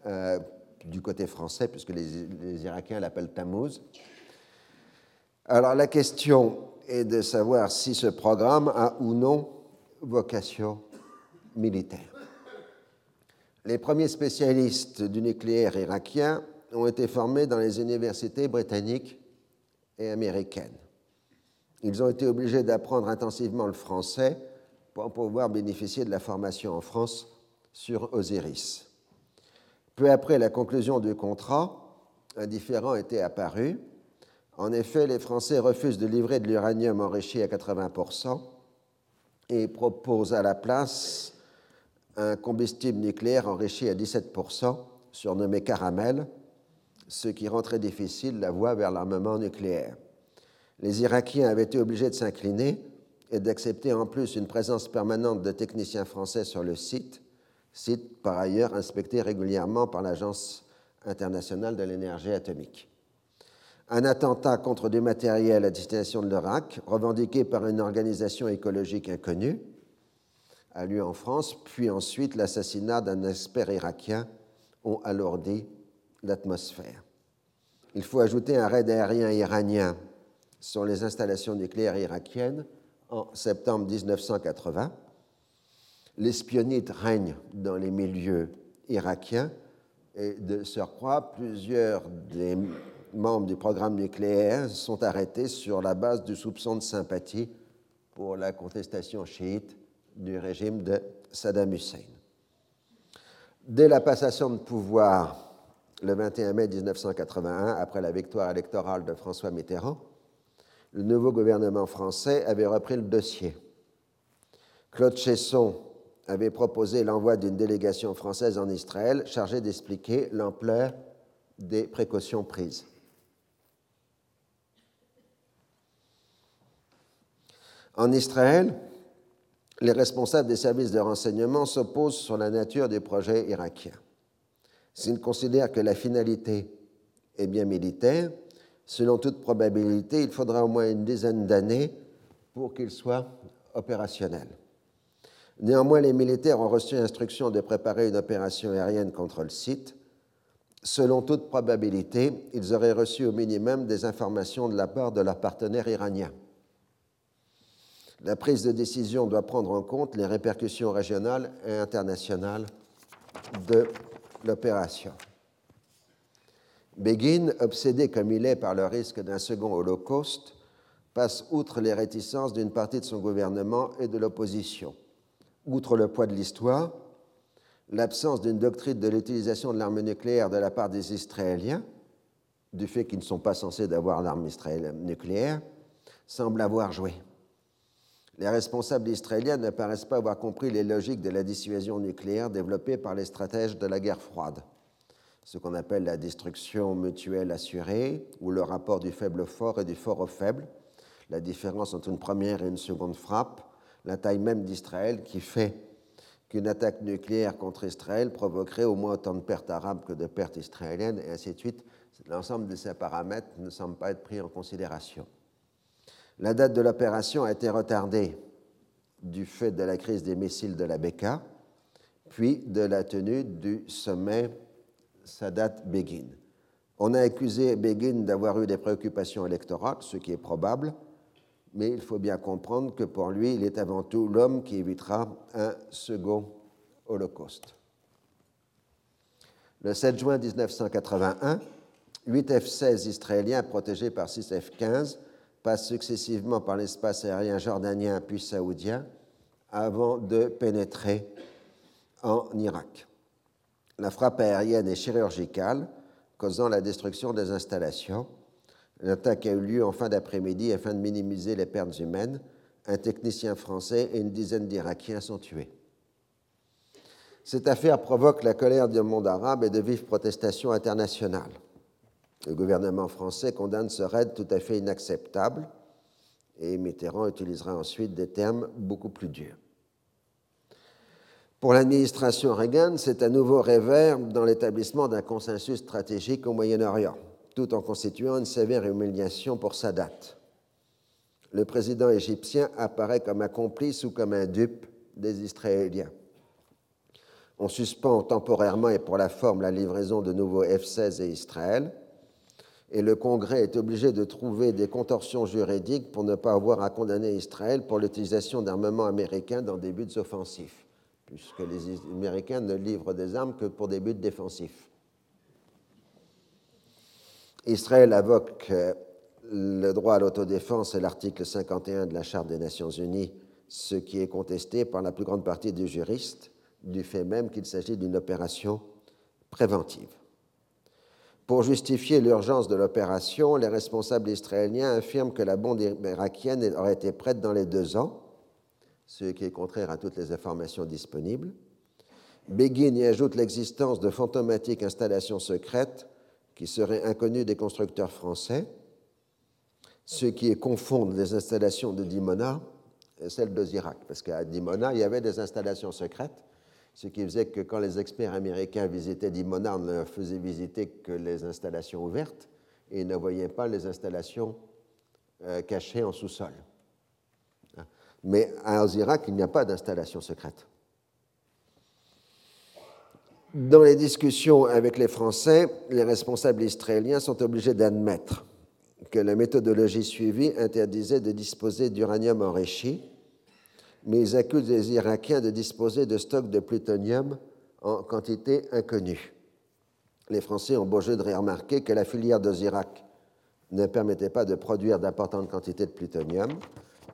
euh, du côté français, puisque les, les Irakiens l'appellent Tammuz. Alors la question est de savoir si ce programme a ou non vocation militaire. Les premiers spécialistes du nucléaire irakien ont été formés dans les universités britanniques et américaines. Ils ont été obligés d'apprendre intensivement le français pour pouvoir bénéficier de la formation en France sur Osiris. Peu après la conclusion du contrat, un différent était apparu. En effet, les Français refusent de livrer de l'uranium enrichi à 80% et proposent à la place un combustible nucléaire enrichi à 17%, surnommé caramel, ce qui rend très difficile la voie vers l'armement nucléaire. Les Irakiens avaient été obligés de s'incliner et d'accepter en plus une présence permanente de techniciens français sur le site, site par ailleurs inspecté régulièrement par l'Agence internationale de l'énergie atomique. Un attentat contre du matériel à destination de l'Irak, revendiqué par une organisation écologique inconnue, a lieu en France, puis ensuite l'assassinat d'un expert irakien ont alourdi l'atmosphère. Il faut ajouter un raid aérien iranien sur les installations nucléaires irakiennes en septembre 1980. L'espionnite règne dans les milieux irakiens et de surcroît, plusieurs des membres du programme nucléaire sont arrêtés sur la base du soupçon de sympathie pour la contestation chiite du régime de Saddam Hussein. Dès la passation de pouvoir le 21 mai 1981, après la victoire électorale de François Mitterrand, le nouveau gouvernement français avait repris le dossier. Claude Chesson avait proposé l'envoi d'une délégation française en Israël chargée d'expliquer l'ampleur des précautions prises. En Israël, les responsables des services de renseignement s'opposent sur la nature du projet irakien. S'ils considèrent que la finalité est bien militaire, selon toute probabilité, il faudra au moins une dizaine d'années pour qu'il soit opérationnel. Néanmoins, les militaires ont reçu instruction de préparer une opération aérienne contre le site. Selon toute probabilité, ils auraient reçu au minimum des informations de la part de leurs partenaires iraniens. La prise de décision doit prendre en compte les répercussions régionales et internationales de l'opération. Begin, obsédé comme il est par le risque d'un second holocauste, passe outre les réticences d'une partie de son gouvernement et de l'opposition. Outre le poids de l'histoire, l'absence d'une doctrine de l'utilisation de l'arme nucléaire de la part des Israéliens, du fait qu'ils ne sont pas censés d'avoir l'arme nucléaire, semble avoir joué les responsables israéliens ne paraissent pas avoir compris les logiques de la dissuasion nucléaire développée par les stratèges de la guerre froide, ce qu'on appelle la destruction mutuelle assurée ou le rapport du faible fort et du fort au faible, la différence entre une première et une seconde frappe, la taille même d'Israël qui fait qu'une attaque nucléaire contre Israël provoquerait au moins autant de pertes arabes que de pertes israéliennes, et ainsi de suite. L'ensemble de ces paramètres ne semble pas être pris en considération. La date de l'opération a été retardée du fait de la crise des missiles de la Beka, puis de la tenue du sommet Sadat-Begin. On a accusé Begin d'avoir eu des préoccupations électorales, ce qui est probable, mais il faut bien comprendre que pour lui, il est avant tout l'homme qui évitera un second holocauste. Le 7 juin 1981, 8 F-16 israéliens protégés par 6 F-15 passe successivement par l'espace aérien jordanien puis saoudien avant de pénétrer en Irak. La frappe aérienne est chirurgicale, causant la destruction des installations. L'attaque a eu lieu en fin d'après-midi afin de minimiser les pertes humaines. Un technicien français et une dizaine d'Irakiens sont tués. Cette affaire provoque la colère du monde arabe et de vives protestations internationales. Le gouvernement français condamne ce raid tout à fait inacceptable et Mitterrand utilisera ensuite des termes beaucoup plus durs. Pour l'administration Reagan, c'est un nouveau revers dans l'établissement d'un consensus stratégique au Moyen-Orient, tout en constituant une sévère humiliation pour sa date. Le président égyptien apparaît comme un complice ou comme un dupe des Israéliens. On suspend temporairement et pour la forme la livraison de nouveaux F-16 à Israël, et le Congrès est obligé de trouver des contorsions juridiques pour ne pas avoir à condamner Israël pour l'utilisation d'armements américains dans des buts offensifs, puisque les Américains ne livrent des armes que pour des buts défensifs. Israël invoque euh, le droit à l'autodéfense et l'article 51 de la Charte des Nations Unies, ce qui est contesté par la plus grande partie des juristes, du fait même qu'il s'agit d'une opération préventive. Pour justifier l'urgence de l'opération, les responsables israéliens affirment que la bombe irakienne aurait été prête dans les deux ans, ce qui est contraire à toutes les informations disponibles. Begin y ajoute l'existence de fantomatiques installations secrètes qui seraient inconnues des constructeurs français. ce qui est confondre les installations de Dimona et celles de Zirac. Parce qu'à Dimona, il y avait des installations secrètes, ce qui faisait que quand les experts américains visitaient Dimona, on ne faisait visiter que les installations ouvertes et ne voyaient pas les installations euh, cachées en sous-sol. Mais à Osirak, il n'y a pas d'installation secrète. Dans les discussions avec les Français, les responsables israéliens sont obligés d'admettre que la méthodologie suivie interdisait de disposer d'uranium enrichi, mais ils accusent les Irakiens de disposer de stocks de plutonium en quantité inconnue. Les Français ont beau jeu de remarquer que la filière d'Osirak ne permettait pas de produire d'importantes quantités de plutonium,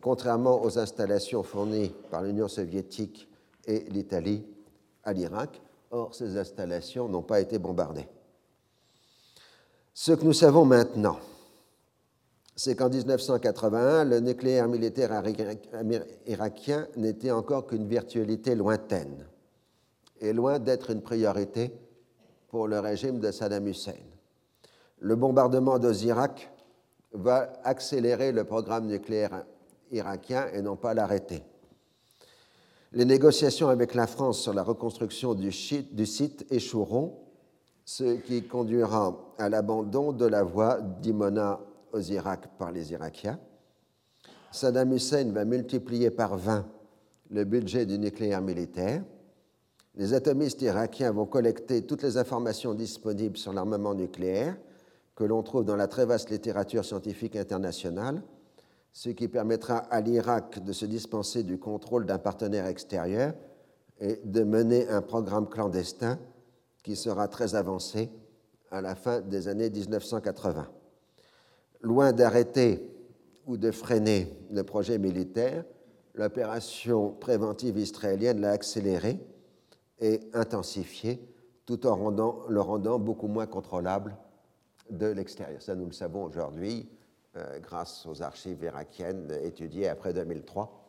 contrairement aux installations fournies par l'Union soviétique et l'Italie à l'Irak. Or, ces installations n'ont pas été bombardées. Ce que nous savons maintenant, c'est qu'en 1981, le nucléaire militaire irakien n'était encore qu'une virtualité lointaine et loin d'être une priorité pour le régime de Saddam Hussein. Le bombardement d'Osirak va accélérer le programme nucléaire irakien et non pas l'arrêter. Les négociations avec la France sur la reconstruction du, site échoueront, ce qui conduira à l'abandon de la voie d'Imona aux Irak par les Irakiens. Saddam Hussein va multiplier par 20 le budget du nucléaire militaire. Les atomistes irakiens vont collecter toutes les informations disponibles sur l'armement nucléaire que l'on trouve dans la très vaste littérature scientifique internationale ce qui permettra à l'Irak de se dispenser du contrôle d'un partenaire extérieur et de mener un programme clandestin qui sera très avancé à la fin des années 1980. Loin d'arrêter ou de freiner le projet militaire, l'opération préventive israélienne l'a accéléré et intensifié tout en le rendant beaucoup moins contrôlable de l'extérieur. Ça, nous le savons aujourd'hui euh, grâce aux archives irakiennes étudiées après 2003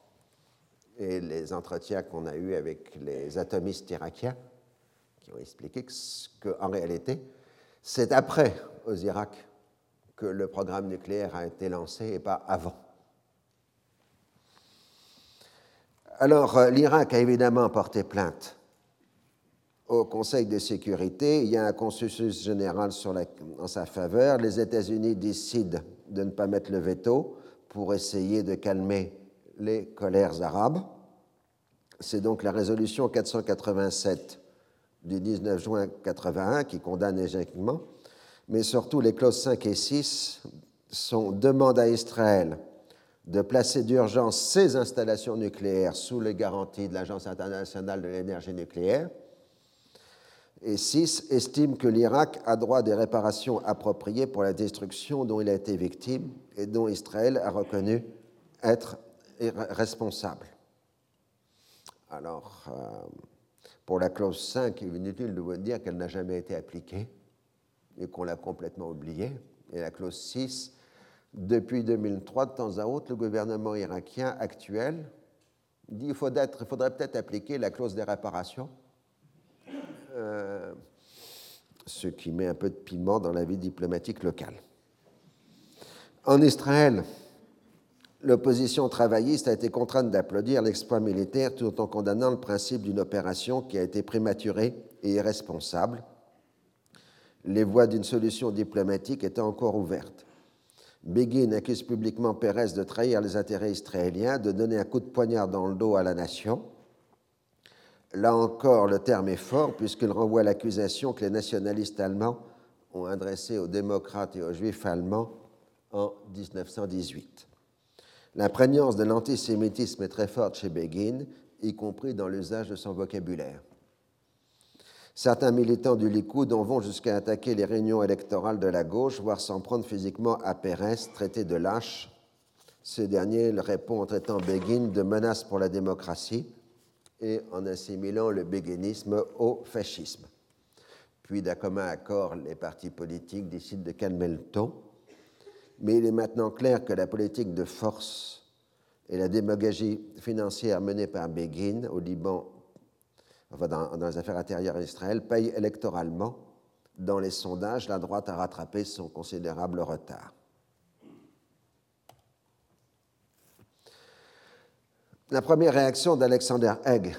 et les entretiens qu'on a eus avec les atomistes irakiens qui ont expliqué qu'en réalité, c'est après aux Irak que le programme nucléaire a été lancé et pas avant. Alors, euh, l'Irak a évidemment porté plainte au Conseil de sécurité. Il y a un consensus général en sa faveur. Les États-Unis décident de ne pas mettre le veto pour essayer de calmer les colères arabes. C'est donc la résolution 487 du 19 juin 81 qui condamne éjectement, mais surtout les clauses 5 et 6 sont à Israël de placer d'urgence ses installations nucléaires sous les garanties de l'Agence internationale de l'énergie nucléaire et 6 estime que l'Irak a droit des réparations appropriées pour la destruction dont il a été victime et dont Israël a reconnu être responsable. Alors, euh, pour la clause 5, il est inutile de vous dire qu'elle n'a jamais été appliquée et qu'on l'a complètement oubliée. Et la clause 6, depuis 2003, de temps à autre, le gouvernement irakien actuel dit qu'il faudrait peut-être appliquer la clause des réparations euh, ce qui met un peu de piment dans la vie diplomatique locale. En Israël, l'opposition travailliste a été contrainte d'applaudir l'exploit militaire tout en condamnant le principe d'une opération qui a été prématurée et irresponsable, les voies d'une solution diplomatique étant encore ouvertes. Begin accuse publiquement Pérez de trahir les intérêts israéliens, de donner un coup de poignard dans le dos à la nation Là encore, le terme est fort puisqu'il renvoie à l'accusation que les nationalistes allemands ont adressée aux démocrates et aux juifs allemands en 1918. L'imprégnance de l'antisémitisme est très forte chez Begin, y compris dans l'usage de son vocabulaire. Certains militants du Likoud en vont jusqu'à attaquer les réunions électorales de la gauche, voire s'en prendre physiquement à Pérez, traité de lâche. Ce dernier répond en traitant Begin de menace pour la démocratie et en assimilant le béguinisme au fascisme. Puis, d'un commun accord, les partis politiques décident de calmer le ton, mais il est maintenant clair que la politique de force et la démagogie financière menée par Begin au Liban, dans, les affaires intérieures d'Israël, paye électoralement dans les sondages, la droite a rattrapé son considérable retard. La première réaction d'Alexander Haig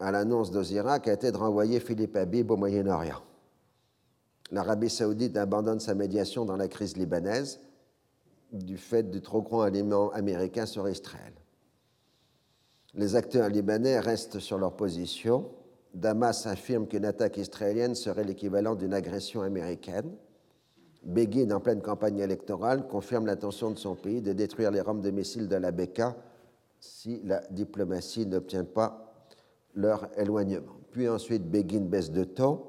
à l'annonce d'Ozirac a été de renvoyer Philippe Habib au Moyen-Orient. L'Arabie saoudite abandonne sa médiation dans la crise libanaise du fait du trop grand aliment américain sur Israël. Les acteurs libanais restent sur leur position Damas affirme qu'une attaque israélienne serait l'équivalent d'une agression américaine. Begin, en pleine campagne électorale, confirme l'intention de son pays de détruire les rampes de missiles de la Beka si la diplomatie n'obtient pas leur éloignement. Puis ensuite, Begin baisse de ton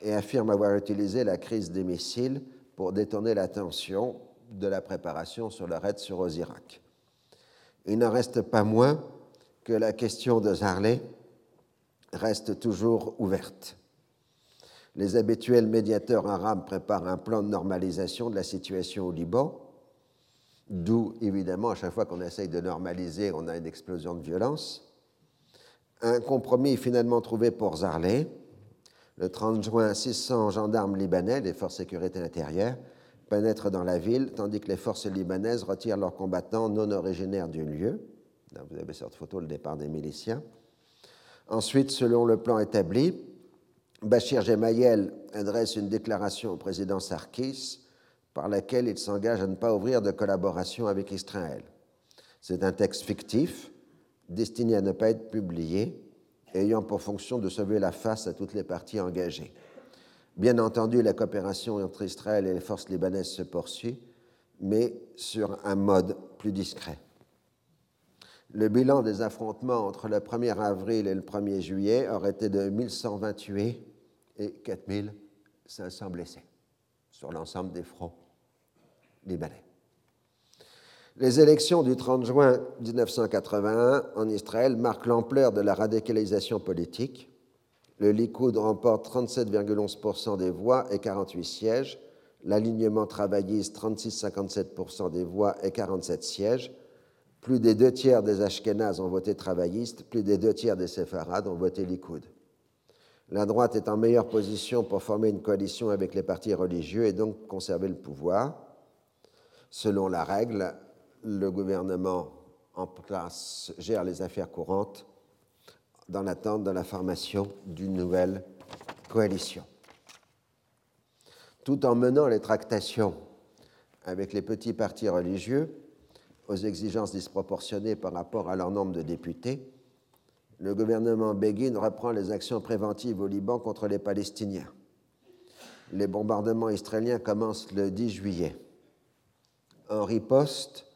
et affirme avoir utilisé la crise des missiles pour détourner l'attention de la préparation sur le raid sur Osirak. Il n'en reste pas moins que la question de Zarlé reste toujours ouverte. Les habituels médiateurs arabes préparent un plan de normalisation de la situation au Liban, d'où évidemment à chaque fois qu'on essaye de normaliser, on a une explosion de violence. Un compromis finalement trouvé pour Zarlé. Le 30 juin, 600 gendarmes libanais, les forces sécurité intérieure, pénètrent dans la ville, tandis que les forces libanaises retirent leurs combattants non originaires du lieu. vous avez cette photo, le départ des miliciens. Ensuite, selon le plan établi, Bachir Gemayel adresse une déclaration au président Sarkis par laquelle il s'engage à ne pas ouvrir de collaboration avec Israël. C'est un texte fictif destiné à ne pas être publié, ayant pour fonction de sauver la face à toutes les parties engagées. Bien entendu, la coopération entre Israël et les forces libanaises se poursuit, mais sur un mode plus discret. Le bilan des affrontements entre le 1er avril et le 1er juillet aurait été de 1120 tués et 4500 blessés sur l'ensemble des fronts libanais. Les élections du 30 juin 1981 en Israël marquent l'ampleur de la radicalisation politique le Likoud remporte 37,11% des voix et 48 sièges. L'alignement travailliste, 36,57% des voix et 47 sièges. Plus des deux tiers des Ashkénazes ont voté travailliste, plus des deux tiers des Séfarades ont voté Likoud. La droite est en meilleure position pour former une coalition avec les partis religieux et donc conserver le pouvoir. Selon la règle, le gouvernement en place gère les affaires courantes dans l'attente de la formation d'une nouvelle coalition. Tout en menant les tractations avec les petits partis religieux, aux exigences disproportionnées par rapport à leur nombre de députés, le gouvernement Begin reprend les actions préventives au Liban contre les Palestiniens. Les bombardements israéliens commencent le 10 juillet. En riposte,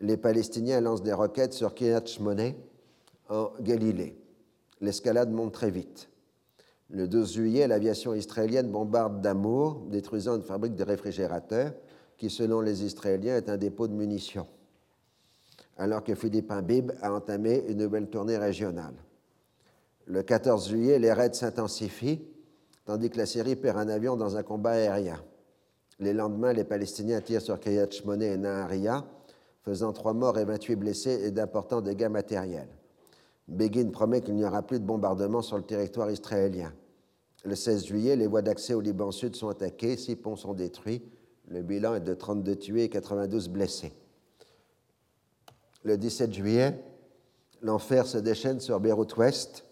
les Palestiniens lancent des roquettes sur Kiryat Shmone en Galilée l'escalade monte très vite. Le 12 juillet, l'aviation israélienne bombarde Damour, détruisant une fabrique de réfrigérateurs qui, selon les Israéliens, est un dépôt de munitions, alors que Philippe Bib a entamé une nouvelle tournée régionale. Le 14 juillet, les raids s'intensifient, tandis que la Syrie perd un avion dans un combat aérien. Les lendemains, les Palestiniens tirent sur Kiryat Shmone et Naharia, faisant trois morts et 28 blessés et d'importants dégâts matériels. Begin promet qu'il n'y aura plus de bombardements sur le territoire israélien. Le 16 juillet, les voies d'accès au Liban Sud sont attaquées, six ponts sont détruits. Le bilan est de 32 tués et 92 blessés. Le 17 juillet, l'enfer se déchaîne sur Beyrouth Ouest.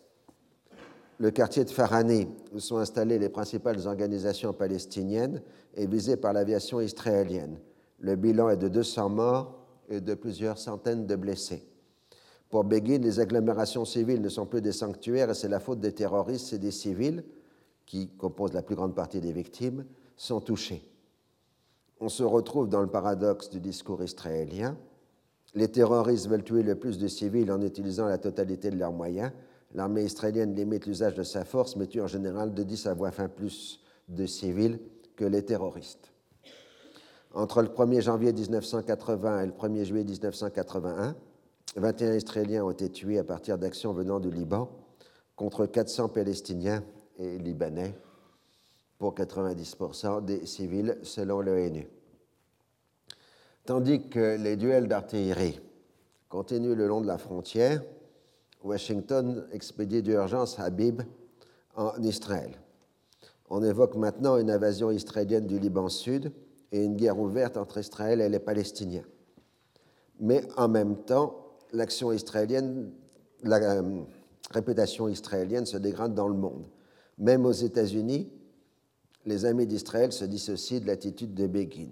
Le quartier de Farani, où sont installées les principales organisations palestiniennes, est visé par l'aviation israélienne. Le bilan est de 200 morts et de plusieurs centaines de blessés. Pour Begin, les agglomérations civiles ne sont plus des sanctuaires et c'est la faute des terroristes et des civils, qui composent la plus grande partie des victimes, sont touchés. On se retrouve dans le paradoxe du discours israélien. Les terroristes veulent tuer le plus de civils en utilisant la totalité de leurs moyens. L'armée israélienne limite l'usage de sa force, mais tue en général de 10 à voix fin plus de civils que les terroristes. Entre le 1er janvier 1980 et le 1er juillet 1981, 21 Israéliens ont été tués à partir d'actions venant du Liban contre 400 Palestiniens et Libanais pour 90% des civils selon l'ONU. Tandis que les duels d'artillerie continuent le long de la frontière, Washington expédie d'urgence Habib en Israël. On évoque maintenant une invasion israélienne du Liban Sud et une guerre ouverte entre Israël et les Palestiniens. Mais en même temps, l'action israélienne, la euh, réputation israélienne se dégrade dans le monde. Même aux États-Unis, les amis d'Israël se dissocient de l'attitude de Begin.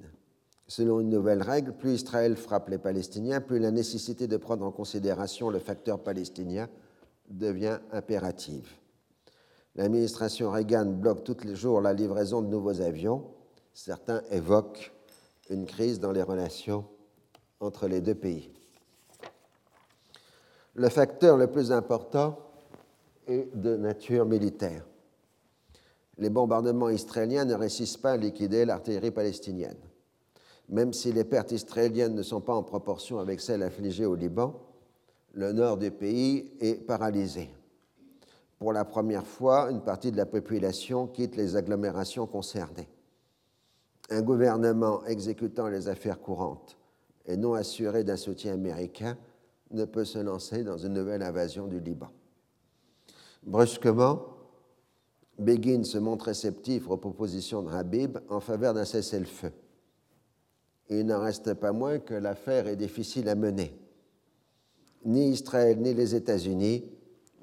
Selon une nouvelle règle, plus Israël frappe les Palestiniens, plus la nécessité de prendre en considération le facteur palestinien devient impérative. L'administration Reagan bloque tous les jours la livraison de nouveaux avions. Certains évoquent une crise dans les relations entre les deux pays. Le facteur le plus important est de nature militaire. Les bombardements israéliens ne réussissent pas à liquider l'artillerie palestinienne. Même si les pertes israéliennes ne sont pas en proportion avec celles affligées au Liban, le nord du pays est paralysé. Pour la première fois, une partie de la population quitte les agglomérations concernées. Un gouvernement exécutant les affaires courantes et non assuré d'un soutien américain ne peut se lancer dans une nouvelle invasion du Liban. Brusquement, Begin se montre réceptif aux propositions de Habib en faveur d'un cessez-le-feu. Il n'en reste pas moins que l'affaire est difficile à mener. Ni Israël ni les États-Unis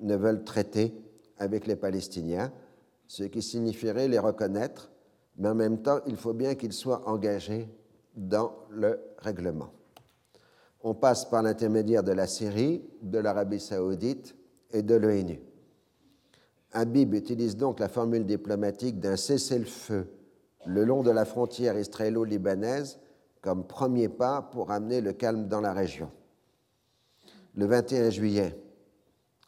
ne veulent traiter avec les Palestiniens, ce qui signifierait les reconnaître, mais en même temps, il faut bien qu'ils soient engagés dans le règlement. On passe par l'intermédiaire de la Syrie, de l'Arabie saoudite et de l'ONU. Habib utilise donc la formule diplomatique d'un cessez-le-feu le long de la frontière israélo-libanaise comme premier pas pour amener le calme dans la région. Le 21 juillet,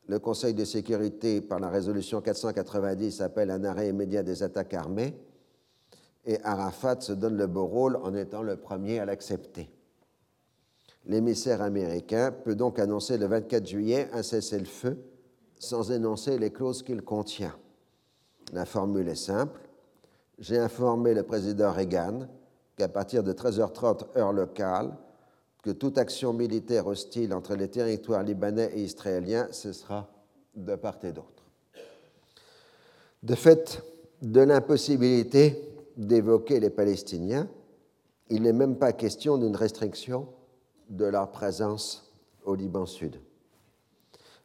le Conseil de sécurité, par la résolution 490, appelle un arrêt immédiat des attaques armées et Arafat se donne le beau rôle en étant le premier à l'accepter. L'émissaire américain peut donc annoncer le 24 juillet un cessez-le-feu sans énoncer les clauses qu'il contient. La formule est simple. J'ai informé le président Reagan qu'à partir de 13h30 heure locale, que toute action militaire hostile entre les territoires libanais et israéliens cessera de part et d'autre. De fait, de l'impossibilité d'évoquer les Palestiniens, il n'est même pas question d'une restriction de leur présence au Liban Sud.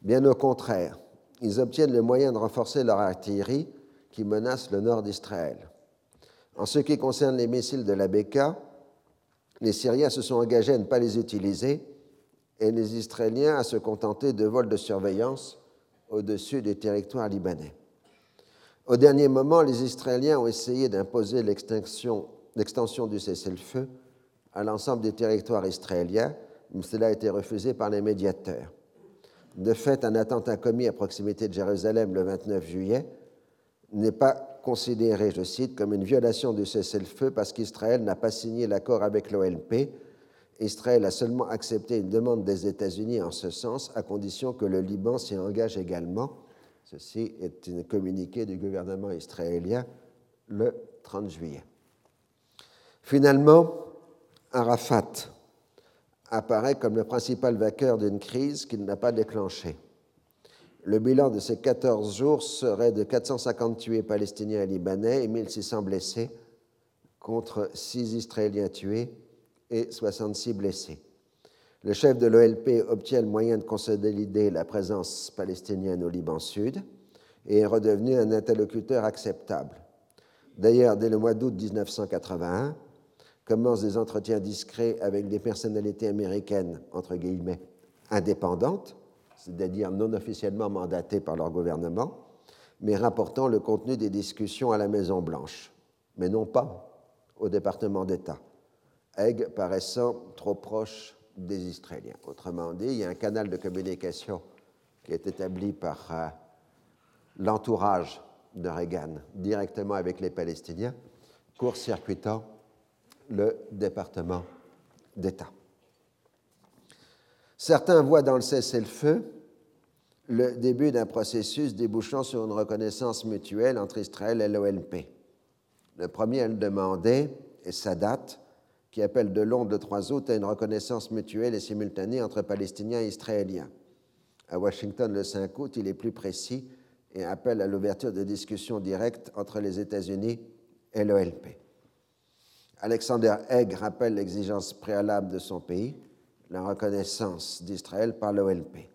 Bien au contraire, ils obtiennent le moyen de renforcer leur artillerie qui menace le nord d'Israël. En ce qui concerne les missiles de la Beka, les Syriens se sont engagés à ne pas les utiliser et les Israéliens à se contenter de vols de surveillance au-dessus des territoires libanais. Au dernier moment, les Israéliens ont essayé d'imposer l'extension du cessez-le-feu à l'ensemble des territoires israéliens, mais cela a été refusé par les médiateurs. De fait, un attentat commis à proximité de Jérusalem le 29 juillet n'est pas considéré, je cite, comme une violation du cessez-le-feu parce qu'Israël n'a pas signé l'accord avec l'OLP. Israël a seulement accepté une demande des États-Unis en ce sens, à condition que le Liban s'y engage également. Ceci est un communiqué du gouvernement israélien le 30 juillet. Finalement, Arafat apparaît comme le principal vainqueur d'une crise qu'il n'a pas déclenchée. Le bilan de ces 14 jours serait de 450 tués palestiniens et libanais et 1600 blessés, contre 6 Israéliens tués et 66 blessés. Le chef de l'OLP obtient le moyen de consolider la présence palestinienne au Liban Sud et est redevenu un interlocuteur acceptable. D'ailleurs, dès le mois d'août 1981, commencent des entretiens discrets avec des personnalités américaines, entre guillemets, indépendantes, c'est-à-dire non officiellement mandatées par leur gouvernement, mais rapportant le contenu des discussions à la Maison-Blanche, mais non pas au département d'État, Haig paraissant trop proche des Israéliens. Autrement dit, il y a un canal de communication qui est établi par euh, l'entourage de Reagan directement avec les Palestiniens, court-circuitant le département d'État. Certains voient dans le cessez-le-feu le début d'un processus débouchant sur une reconnaissance mutuelle entre Israël et l'OLP. Le premier à le demander est Sadat, qui appelle de Londres le 3 août à une reconnaissance mutuelle et simultanée entre Palestiniens et Israéliens. À Washington le 5 août, il est plus précis et appelle à l'ouverture de discussions directes entre les États-Unis et l'OLP. Alexander Haig rappelle l'exigence préalable de son pays, la reconnaissance d'Israël par l'OLP.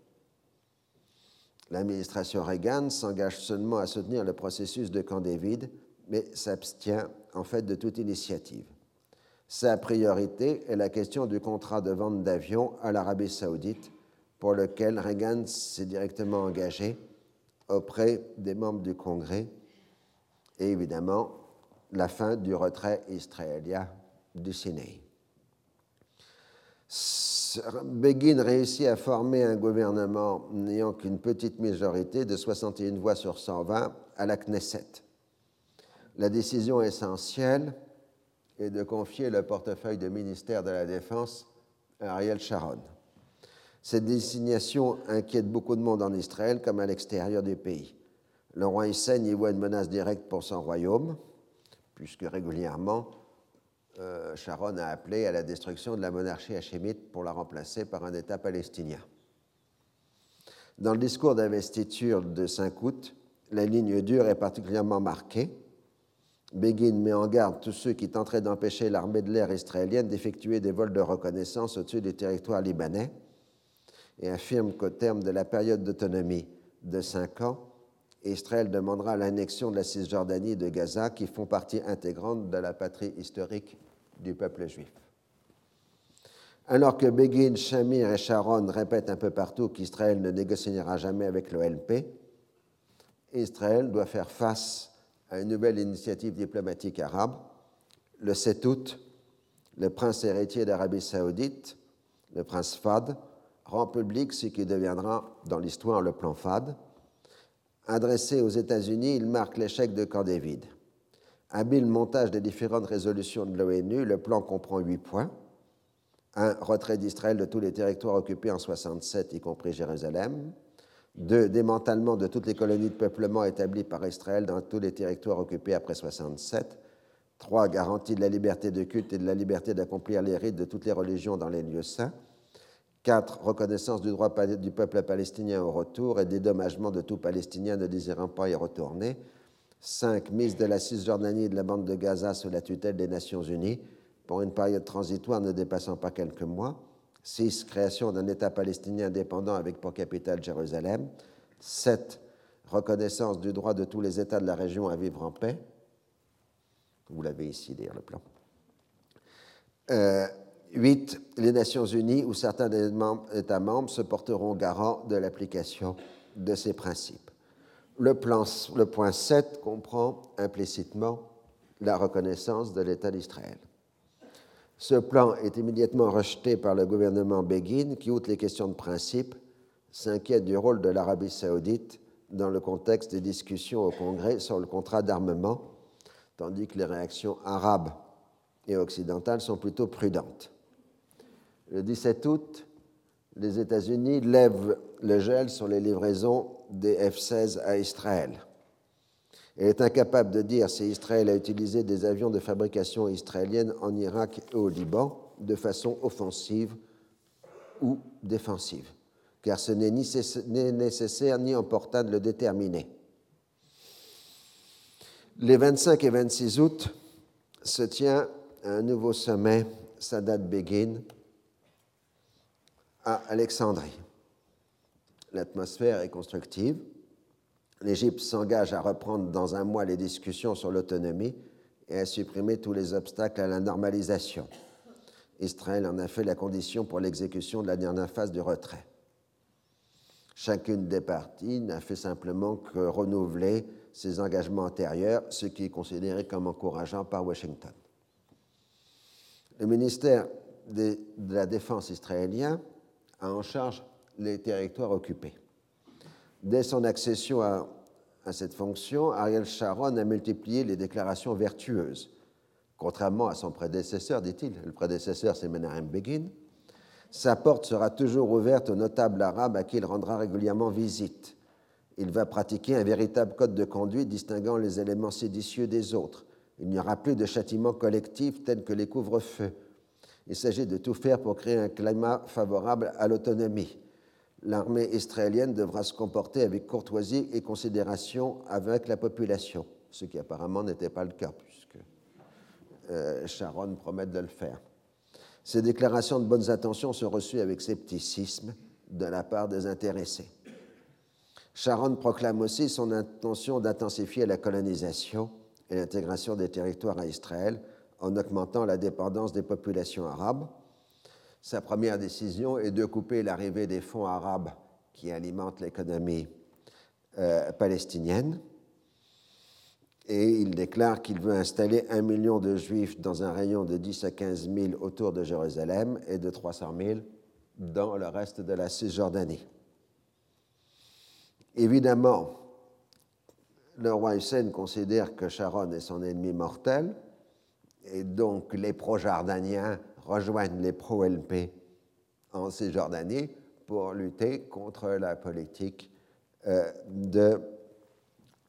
L'administration Reagan s'engage seulement à soutenir le processus de Camp David, mais s'abstient en fait de toute initiative. Sa priorité est la question du contrat de vente d'avions à l'Arabie saoudite, pour lequel Reagan s'est directement engagé auprès des membres du Congrès, et évidemment la fin du retrait israélien du Sinaï. Begin réussit à former un gouvernement n'ayant qu'une petite majorité de 61 voix sur 120 à la Knesset. La décision essentielle est de confier le portefeuille de ministère de la Défense à Ariel Sharon. Cette désignation inquiète beaucoup de monde en Israël comme à l'extérieur du pays. Le roi Hussein y voit une menace directe pour son royaume, puisque régulièrement, euh, Sharon a appelé à la destruction de la monarchie hachémite pour la remplacer par un État palestinien. Dans le discours d'investiture de 5 août, la ligne dure est particulièrement marquée. Begin met en garde tous ceux qui tenteraient d'empêcher l'armée de l'air israélienne d'effectuer des vols de reconnaissance au-dessus du territoire libanais et affirme qu'au terme de la période d'autonomie de cinq ans, Israël demandera l'annexion de la Cisjordanie et de Gaza qui font partie intégrante de la patrie historique du peuple juif. Alors que Begin, Shamir et Sharon répètent un peu partout qu'Israël ne négociera jamais avec l'OLP, Israël doit faire face à une nouvelle initiative diplomatique arabe. Le 7 août, le prince héritier d'Arabie saoudite, le prince Fad, rend public ce qui deviendra dans l'histoire le plan FAD. Adressé aux États-Unis, il marque l'échec de Camp David. Habile montage des différentes résolutions de l'ONU, le plan comprend huit points. Un, retrait d'Israël de tous les territoires occupés en 67, y compris Jérusalem. Deux, démantèlement de toutes les colonies de peuplement établies par Israël dans tous les territoires occupés après 67. Trois, garantie de la liberté de culte et de la liberté d'accomplir les rites de toutes les religions dans les lieux saints. 4. Reconnaissance du droit du peuple palestinien au retour et dédommagement de tout Palestinien ne désirant pas y retourner. 5. Mise de la Cisjordanie et de la bande de Gaza sous la tutelle des Nations Unies pour une période transitoire ne dépassant pas quelques mois. 6. Création d'un État palestinien indépendant avec pour capitale Jérusalem. 7. Reconnaissance du droit de tous les États de la région à vivre en paix. Vous l'avez ici, d'ailleurs, le plan. Euh, 8. Les Nations Unies ou certains États membres se porteront garants de l'application de ces principes. Le, le point 7 comprend implicitement la reconnaissance de l'État d'Israël. Ce plan est immédiatement rejeté par le gouvernement Begin, qui, outre les questions de principe, s'inquiète du rôle de l'Arabie saoudite dans le contexte des discussions au Congrès sur le contrat d'armement, tandis que les réactions arabes et occidentales sont plutôt prudentes. Le 17 août, les États-Unis lèvent le gel sur les livraisons des F-16 à Israël. Elle est incapable de dire si Israël a utilisé des avions de fabrication israélienne en Irak et au Liban de façon offensive ou défensive, car ce n'est ni nécessaire ni important de le déterminer. Les 25 et 26 août se tient un nouveau sommet Sadat-Begin à Alexandrie. L'atmosphère est constructive. L'Égypte s'engage à reprendre dans un mois les discussions sur l'autonomie et à supprimer tous les obstacles à la normalisation. Israël en a fait la condition pour l'exécution de la dernière phase du retrait. Chacune des parties n'a fait simplement que renouveler ses engagements antérieurs, ce qui est considéré comme encourageant par Washington. Le ministère de la Défense israélien a en charge les territoires occupés. Dès son accession à, cette fonction, Ariel Sharon a multiplié les déclarations vertueuses. Contrairement à son prédécesseur, dit-il, le prédécesseur c'est Menahem Begin, sa porte sera toujours ouverte aux notables arabes à qui il rendra régulièrement visite. Il va pratiquer un véritable code de conduite distinguant les éléments séditieux des autres. Il n'y aura plus de châtiments collectifs tels que les couvre-feux il s'agit de tout faire pour créer un climat favorable à l'autonomie. L'armée israélienne devra se comporter avec courtoisie et considération avec la population, ce qui apparemment n'était pas le cas, puisque euh, Sharon promet de le faire. Ces déclarations de bonnes intentions sont reçues avec scepticisme de la part des intéressés. Sharon proclame aussi son intention d'intensifier la colonisation et l'intégration des territoires à Israël en augmentant la dépendance des populations arabes. Sa première décision est de couper l'arrivée des fonds arabes qui alimentent l'économie euh, palestinienne. Et il déclare qu'il veut installer un million de juifs dans un rayon de 10 à 15 000 autour de Jérusalem et de 300 000 dans le reste de la Cisjordanie. Évidemment, le roi Hussein considère que Sharon est son ennemi mortel, et donc les pro-jordaniens rejoignent les pro-LP en Cisjordanie pour lutter contre la politique euh, de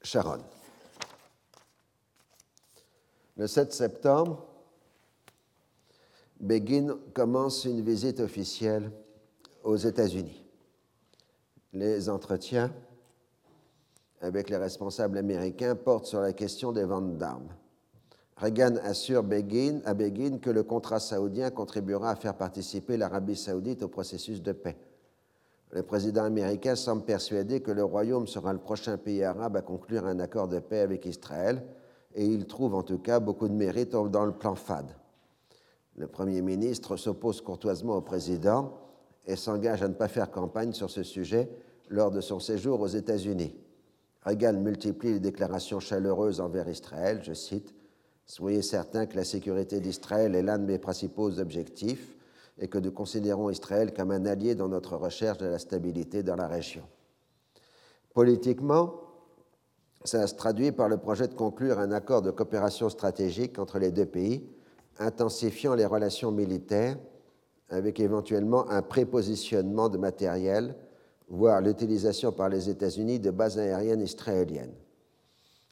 Sharon. Le 7 septembre, Begin commence une visite officielle aux États-Unis. Les entretiens avec les responsables américains portent sur la question des ventes d'armes. Reagan assure Begin, à Begin que le contrat saoudien contribuera à faire participer l'Arabie saoudite au processus de paix. Le président américain semble persuadé que le Royaume sera le prochain pays arabe à conclure un accord de paix avec Israël, et il trouve en tout cas beaucoup de mérite dans le plan FAD. Le Premier ministre s'oppose courtoisement au président et s'engage à ne pas faire campagne sur ce sujet lors de son séjour aux États-Unis. Reagan multiplie les déclarations chaleureuses envers Israël, je cite, Soyez certains que la sécurité d'Israël est l'un de mes principaux objectifs et que nous considérons Israël comme un allié dans notre recherche de la stabilité dans la région. Politiquement, ça se traduit par le projet de conclure un accord de coopération stratégique entre les deux pays, intensifiant les relations militaires avec éventuellement un prépositionnement de matériel, voire l'utilisation par les États-Unis de bases aériennes israéliennes.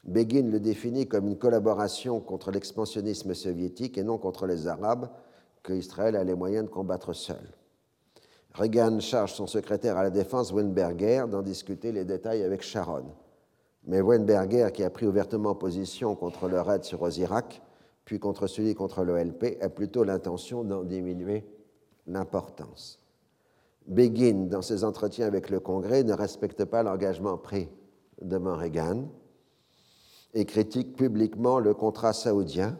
Begin le définit comme une collaboration contre l'expansionnisme soviétique et non contre les Arabes, que Israël a les moyens de combattre seul. Reagan charge son secrétaire à la défense, Weinberger, d'en discuter les détails avec Sharon. Mais Weinberger, qui a pris ouvertement position contre le raid sur Osirak, puis contre celui contre l'OLP, a plutôt l'intention d'en diminuer l'importance. Begin, dans ses entretiens avec le Congrès, ne respecte pas l'engagement pris devant Reagan et critique publiquement le contrat saoudien,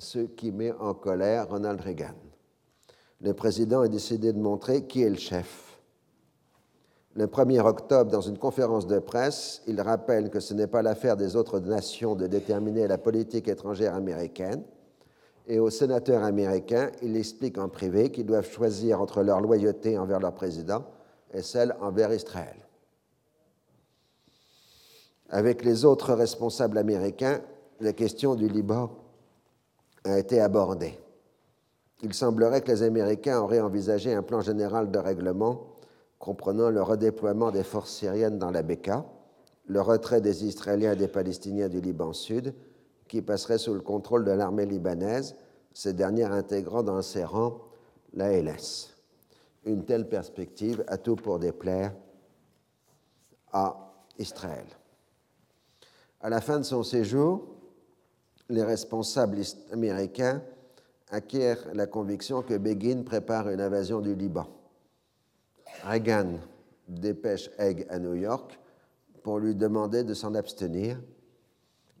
ce qui met en colère Ronald Reagan. Le président a décidé de montrer qui est le chef. Le 1er octobre, dans une conférence de presse, il rappelle que ce n'est pas l'affaire des autres nations de déterminer la politique étrangère américaine, et aux sénateurs américains, il explique en privé qu'ils doivent choisir entre leur loyauté envers leur président et celle envers Israël. Avec les autres responsables américains, la question du Liban a été abordée. Il semblerait que les Américains auraient envisagé un plan général de règlement comprenant le redéploiement des forces syriennes dans la Beka, le retrait des Israéliens et des Palestiniens du Liban Sud, qui passerait sous le contrôle de l'armée libanaise, ces dernières intégrant dans ses rangs la LS. Une telle perspective a tout pour déplaire à Israël. À la fin de son séjour, les responsables américains acquièrent la conviction que Begin prépare une invasion du Liban. Reagan dépêche Haig à New York pour lui demander de s'en abstenir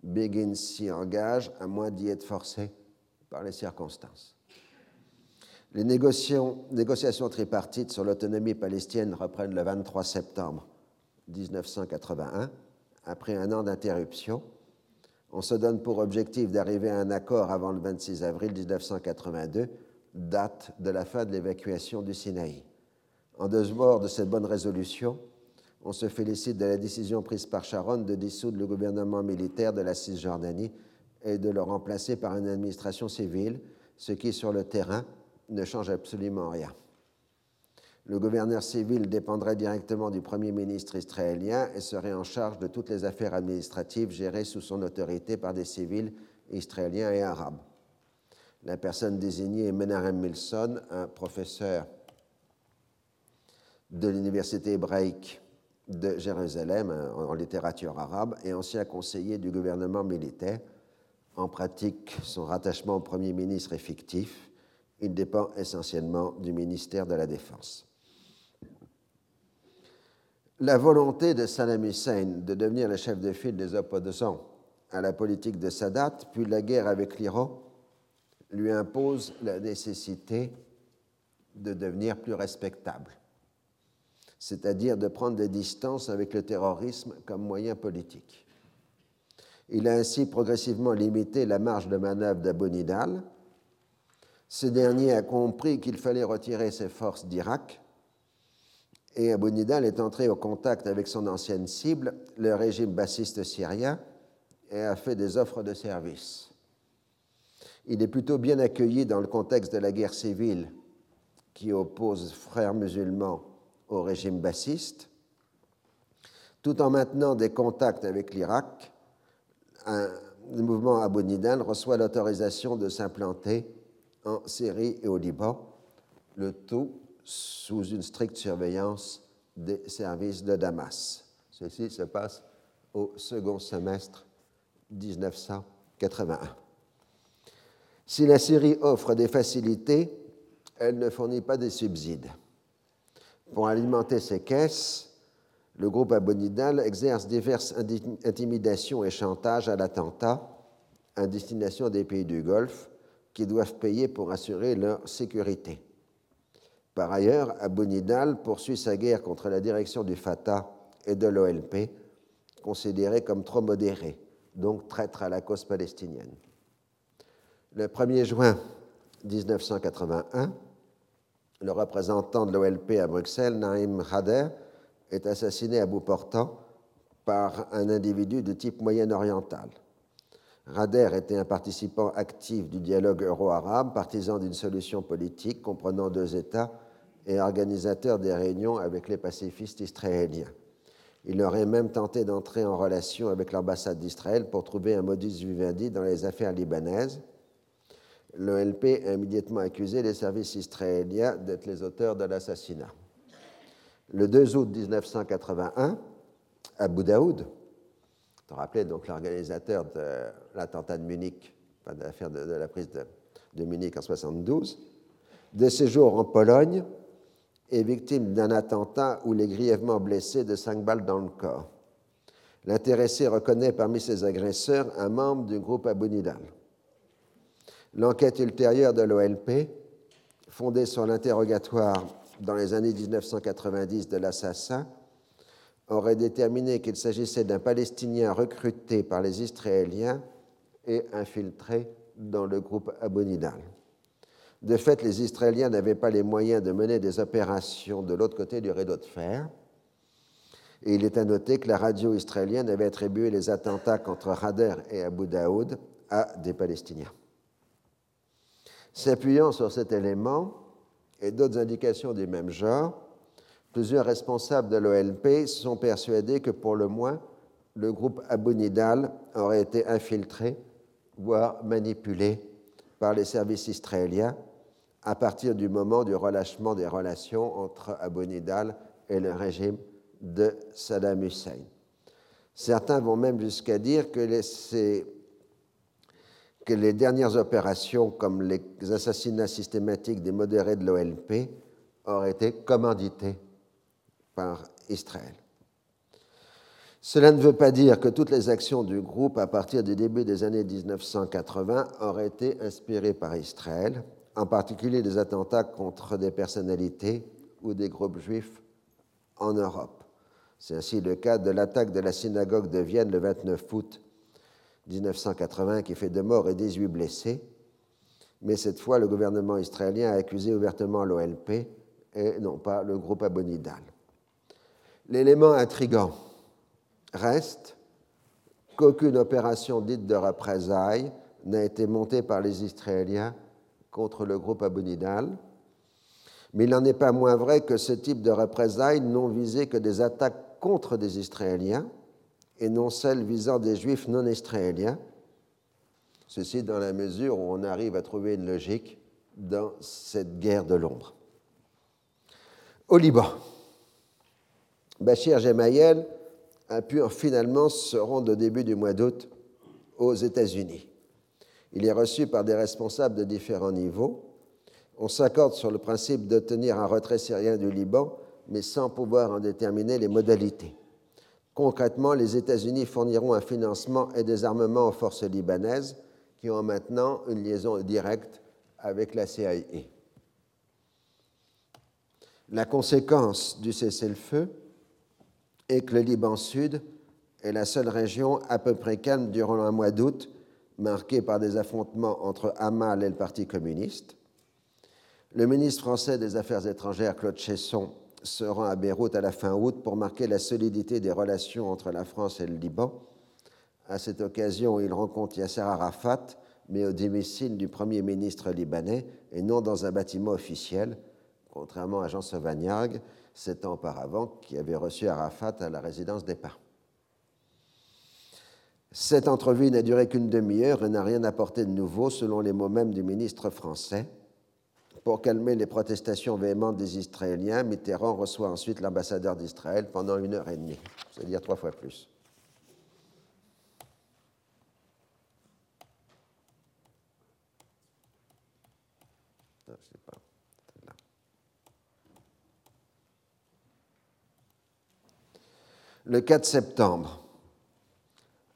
Begin s'y engage, à moins d'y être forcé par les circonstances. Les négociations tripartites sur l'autonomie palestinienne reprennent le 23 septembre 1981, après un an d'interruption. On se donne pour objectif d'arriver à un accord avant le 26 avril 1982, date de la fin de l'évacuation du Sinaï. En deux morts de cette bonne résolution, on se félicite de la décision prise par Sharon de dissoudre le gouvernement militaire de la Cisjordanie et de le remplacer par une administration civile, ce qui, sur le terrain, ne change absolument rien. Le gouverneur civil dépendrait directement du Premier ministre israélien et serait en charge de toutes les affaires administratives gérées sous son autorité par des civils israéliens et arabes. La personne désignée est Menachem Milson, un professeur de l'université hébraïque de Jérusalem en littérature arabe et ancien conseiller du gouvernement militaire. En pratique, son rattachement au Premier ministre est fictif Il dépend essentiellement du ministère de la Défense. La volonté de Saddam Hussein de devenir le chef de file des opposants à la politique de Sadat, puis la guerre avec l'Iran, lui impose la nécessité de devenir plus respectable, c'est-à-dire de prendre des distances avec le terrorisme comme moyen politique. Il a ainsi progressivement limité la marge de manœuvre d'Abu Nidal. Ce dernier a compris qu'il fallait retirer ses forces d'Irak et Abu Nidal est entré au contact avec son ancienne cible, le régime bassiste syrien, et a fait des offres de service. Il est plutôt bien accueilli dans le contexte de la guerre civile qui oppose frères musulmans au régime bassiste, tout en maintenant des contacts avec l'Irak. Le mouvement Abu Nidal reçoit l'autorisation de s'implanter en Syrie et au Liban, le tout sous une stricte surveillance des services de Damas. Ceci se passe au second semestre 1981. Si la Syrie offre des facilités, elle ne fournit pas des subsides. Pour alimenter ses caisses, le groupe Abonidal exerce diverses intimidations et chantages à l'attentat à destination des pays du Golfe qui doivent payer pour assurer leur sécurité. Par ailleurs, Abonidal poursuit sa guerre contre la direction du Fatah et de l'OLP, considérée comme trop modérée, donc traître à la cause palestinienne. Le 1er juin 1981, le représentant de l'OLP à Bruxelles, Naïm Hader, est assassiné à bout portant par un individu de type moyen-oriental. Rader était un participant actif du dialogue euro-arabe, partisan d'une solution politique comprenant deux États et organisateur des réunions avec les pacifistes israéliens. Il aurait même tenté d'entrer en relation avec l'ambassade d'Israël pour trouver un modus vivendi dans les affaires libanaises. L'OLP a immédiatement accusé les services israéliens d'être les auteurs de l'assassinat. Le 2 août 1981, Abu Daoud, vous rappelez donc l'organisateur de l'attentat de Munich, de l'affaire de, la prise de, de Munich en 1972, de séjour en Pologne, est victime d'un attentat où il est grièvement blessé de cinq balles dans le corps. L'intéressé reconnaît parmi ses agresseurs un membre du groupe Abu Nidal. L'enquête ultérieure de l'OLP, fondée sur l'interrogatoire dans les années 1990 de l'assassin, aurait déterminé qu'il s'agissait d'un Palestinien recruté par les Israéliens et infiltré dans le groupe Abu Nidal. De fait, les Israéliens n'avaient pas les moyens de mener des opérations de l'autre côté du rideau de fer. Et il est à noter que la radio israélienne avait attribué les attentats contre Rader et Abu Daoud à des Palestiniens. S'appuyant sur cet élément et d'autres indications du même genre, plusieurs responsables de l'OLP sont persuadés que pour le moins, le groupe Abu Nidal aurait été infiltré, voire manipulé par les services israéliens à partir du moment du relâchement des relations entre Abu Nidal et le régime de Saddam Hussein. Certains vont même jusqu'à dire que les, dernières opérations, comme les assassinats systématiques des modérés de l'OLP, auraient été commanditées par Israël. Cela ne veut pas dire que toutes les actions du groupe à partir du début des années 1980 auraient été inspirées par Israël, en particulier des attentats contre des personnalités ou des groupes juifs en Europe. C'est ainsi le cas de l'attaque de la synagogue de Vienne le 29 août 1980 qui fait deux morts et 18 blessés. Mais cette fois, le gouvernement israélien a accusé ouvertement l'OLP et non pas le groupe Abonidal. L'élément intrigant Reste qu'aucune opération dite de représailles n'a été montée par les Israéliens contre le groupe Abu Nidal, mais il n'en est pas moins vrai que ce type de représailles n'ont visé que des attaques contre des Israéliens et non celles visant des Juifs non israéliens, ceci dans la mesure où on arrive à trouver une logique dans cette guerre de l'ombre. Au Liban, Bachir Gemayel pu finalement se rendre au début du mois d'août aux États-Unis. Il est reçu par des responsables de différents niveaux on s'accorde sur le principe d'obtenir un retrait syrien du Liban, mais sans pouvoir en déterminer les modalités. Concrètement, les États-Unis fourniront un financement et des armements aux forces libanaises qui ont maintenant une liaison directe avec la CIA. La conséquence du cessez-le-feu est que le Liban Sud est la seule région à peu près calme durant un mois d'août, marqué par des affrontements entre Hamal et le Parti communiste. Le ministre français des Affaires étrangères, Claude Chesson, se rend à Beyrouth à la fin août pour marquer la solidité des relations entre la France et le Liban. À cette occasion, il rencontre Yasser Arafat, mais au domicile du Premier ministre libanais et non dans un bâtiment officiel, contrairement à Jean Sauvagnargues, sept ans auparavant, qui avait reçu Arafat à la résidence des Parents. Cette entrevue n'a duré qu'une demi-heure et n'a rien apporté de nouveau, selon les mots mêmes du ministre français. Pour calmer les protestations véhémentes des Israéliens, Mitterrand reçoit ensuite l'ambassadeur d'Israël pendant une heure et demie, c'est-à-dire trois fois plus. Le 4 septembre,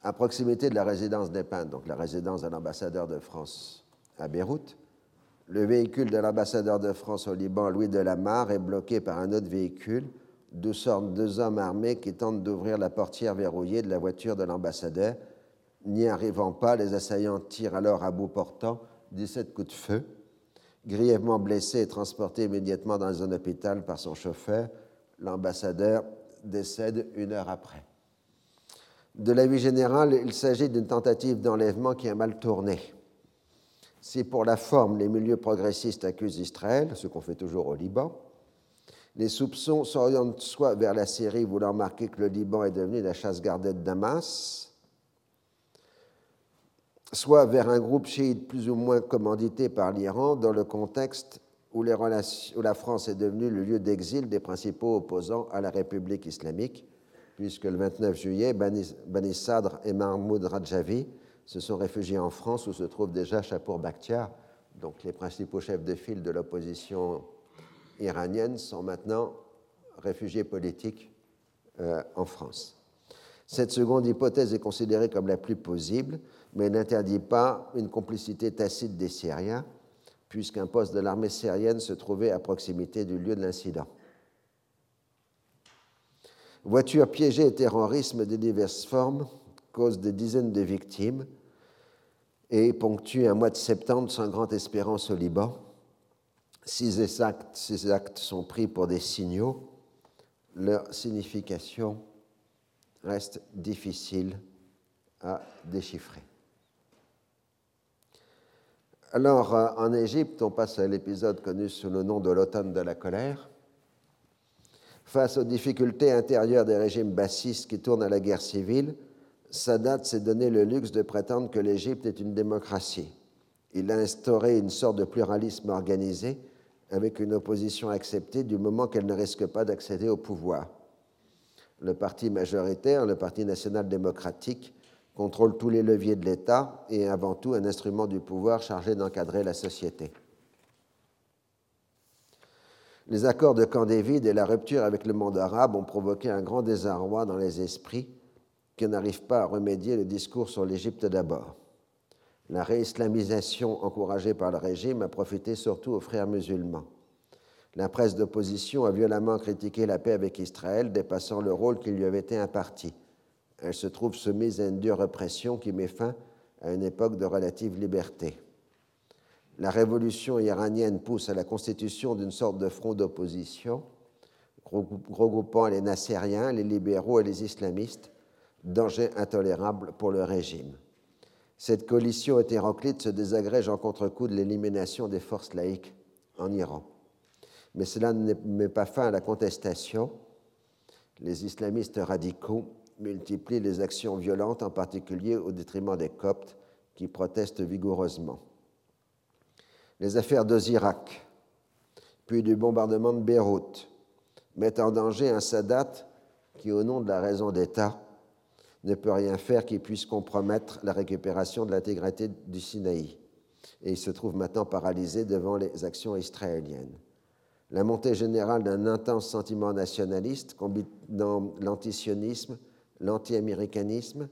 à proximité de la résidence des donc la résidence de l'ambassadeur de France à Beyrouth, le véhicule de l'ambassadeur de France au Liban, Louis Delamarre, est bloqué par un autre véhicule d'où sortent deux hommes armés qui tentent d'ouvrir la portière verrouillée de la voiture de l'ambassadeur. N'y arrivant pas, les assaillants tirent alors à bout portant 17 coups de feu. Grièvement blessé et transporté immédiatement dans un hôpital par son chauffeur, l'ambassadeur décède une heure après. De la vie générale, il s'agit d'une tentative d'enlèvement qui a mal tourné. Si pour la forme, les milieux progressistes accusent Israël, ce qu'on fait toujours au Liban, les soupçons s'orientent soit vers la Syrie voulant marquer que le Liban est devenu la chasse gardée de Damas, soit vers un groupe chiite plus ou moins commandité par l'Iran dans le contexte où, la France est devenue le lieu d'exil des principaux opposants à la République islamique, puisque le 29 juillet, Bani, Sadr et Mahmoud Rajavi se sont réfugiés en France où se trouve déjà Chapour Bakhtiar. Donc les principaux chefs de file de l'opposition iranienne sont maintenant réfugiés politiques euh, en France. Cette seconde hypothèse est considérée comme la plus possible, mais n'interdit pas une complicité tacite des Syriens, puisqu'un poste de l'armée syrienne se trouvait à proximité du lieu de l'incident. Voitures piégées et terrorisme de diverses formes causent des dizaines de victimes et ponctuent un mois de septembre sans grande espérance au Liban. Si ces actes, ces actes sont pris pour des signaux, leur signification reste difficile à déchiffrer. Alors, euh, en Égypte, on passe à l'épisode connu sous le nom de l'automne de la colère. Face aux difficultés intérieures des régimes bassistes qui tournent à la guerre civile, Sadat s'est donné le luxe de prétendre que l'Égypte est une démocratie. Il a instauré une sorte de pluralisme organisé avec une opposition acceptée du moment qu'elle ne risque pas d'accéder au pouvoir. Le parti majoritaire, le Parti national démocratique, contrôle tous les leviers de l'État et avant tout un instrument du pouvoir chargé d'encadrer la société. Les accords de Camp David et la rupture avec le monde arabe ont provoqué un grand désarroi dans les esprits qui n'arrivent pas à remédier le discours sur l'Égypte d'abord. La réislamisation encouragée par le régime a profité surtout aux frères musulmans. La presse d'opposition a violemment critiqué la paix avec Israël, dépassant le rôle qui lui avait été imparti elle se trouve soumise à une dure répression qui met fin à une époque de relative liberté. La révolution iranienne pousse à la constitution d'une sorte de front d'opposition, regroupant les nassériens, les libéraux et les islamistes, danger intolérable pour le régime. Cette coalition hétéroclite se désagrège en contre-coup de l'élimination des forces laïques en Iran. Mais cela ne met pas fin à la contestation. Les islamistes radicaux multiplie les actions violentes, en particulier au détriment des Coptes, qui protestent vigoureusement. Les affaires d'Ozirak, puis du bombardement de Beyrouth, mettent en danger un Sadat qui, au nom de la raison d'État, ne peut rien faire qui puisse compromettre la récupération de l'intégrité du Sinaï. et il se trouve maintenant paralysé devant les actions israéliennes. La montée générale d'un intense sentiment nationaliste combinant l'antisionisme, l'anti-américanisme,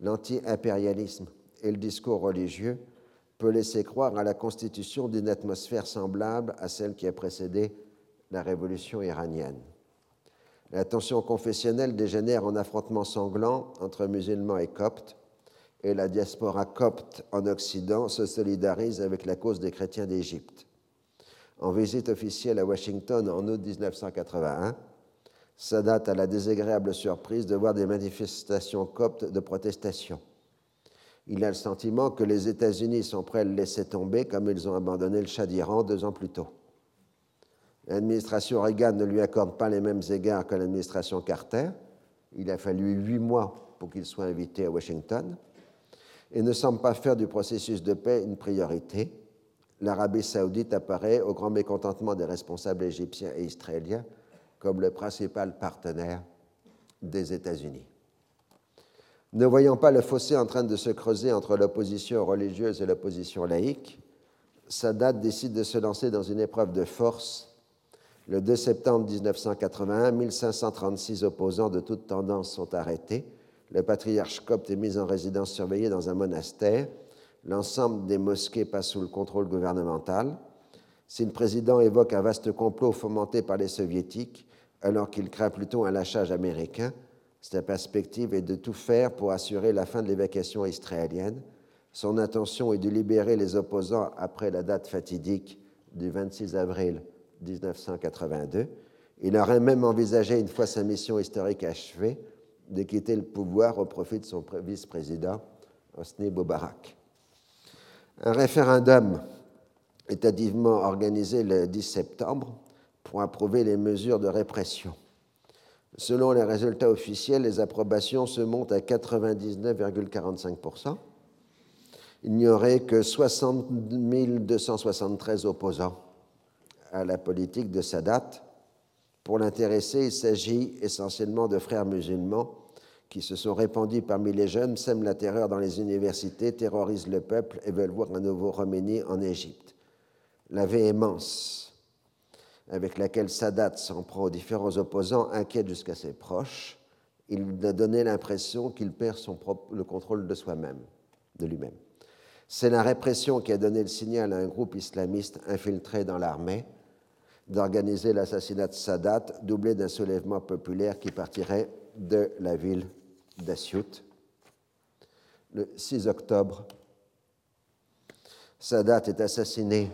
l'anti-impérialisme et le discours religieux peut laisser croire à la constitution d'une atmosphère semblable à celle qui a précédé la révolution iranienne. La tension confessionnelle dégénère en affrontements sanglants entre musulmans et coptes, et la diaspora copte en Occident se solidarise avec la cause des chrétiens d'Égypte. En visite officielle à Washington en août 1981, Sadat a la désagréable surprise de voir des manifestations coptes de protestation. Il a le sentiment que les États-Unis sont prêts à le laisser tomber comme ils ont abandonné le Shah d'Iran deux ans plus tôt. L'administration Reagan ne lui accorde pas les mêmes égards que l'administration Carter. Il a fallu huit mois pour qu'il soit invité à Washington et ne semble pas faire du processus de paix une priorité. L'Arabie saoudite apparaît, au grand mécontentement des responsables égyptiens et israéliens, comme le principal partenaire des États-Unis. Ne voyant pas le fossé en train de se creuser entre l'opposition religieuse et l'opposition laïque, Sadat décide de se lancer dans une épreuve de force le 2 septembre 1981, 1536 opposants de toute tendance sont arrêtés. Le patriarche copte est mis en résidence surveillée dans un monastère. L'ensemble des mosquées passe sous le contrôle gouvernemental. Si le président évoque un vaste complot fomenté par les soviétiques, alors qu'il craint plutôt un lâchage américain, sa perspective est de tout faire pour assurer la fin de l'évacuation israélienne. Son intention est de libérer les opposants après la date fatidique du 26 avril 1982. Il aurait même envisagé, une fois sa mission historique achevée, de quitter le pouvoir au profit de son vice-président, Hosni Boubarak. Un référendum est organisé le 10 septembre pour approuver les mesures de répression. Selon les résultats officiels, les approbations se montent à 99,45%. Il n'y aurait que 60 273 opposants à la politique de Sadat. Pour l'intéresser, il s'agit essentiellement de frères musulmans qui se sont répandus parmi les jeunes, sèment la terreur dans les universités, terrorisent le peuple et veulent voir un nouveau Roménie en Égypte. La véhémence avec laquelle Sadat s'en prend aux différents opposants inquiète jusqu'à ses proches. Il a donné l'impression qu'il perd le contrôle de soi-même, de lui-même. C'est la répression qui a donné le signal à un groupe islamiste infiltré dans l'armée d'organiser l'assassinat de Sadat, doublé d'un soulèvement populaire qui partirait de la ville d'Assiout. Le 6 octobre, Sadat est assassiné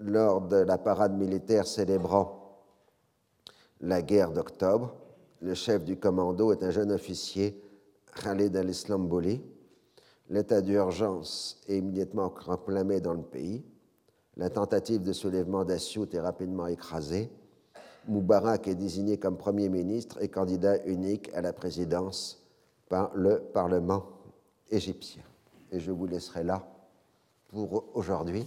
lors de la parade militaire célébrant la guerre d'octobre. Le chef du commando est un jeune officier, Khalid al-Islambouli. L'état d'urgence est immédiatement proclamé dans le pays. La tentative de soulèvement d'Assiout est rapidement écrasée. Moubarak est désigné comme Premier ministre et candidat unique à la présidence par le Parlement égyptien. Et je vous laisserai là pour aujourd'hui.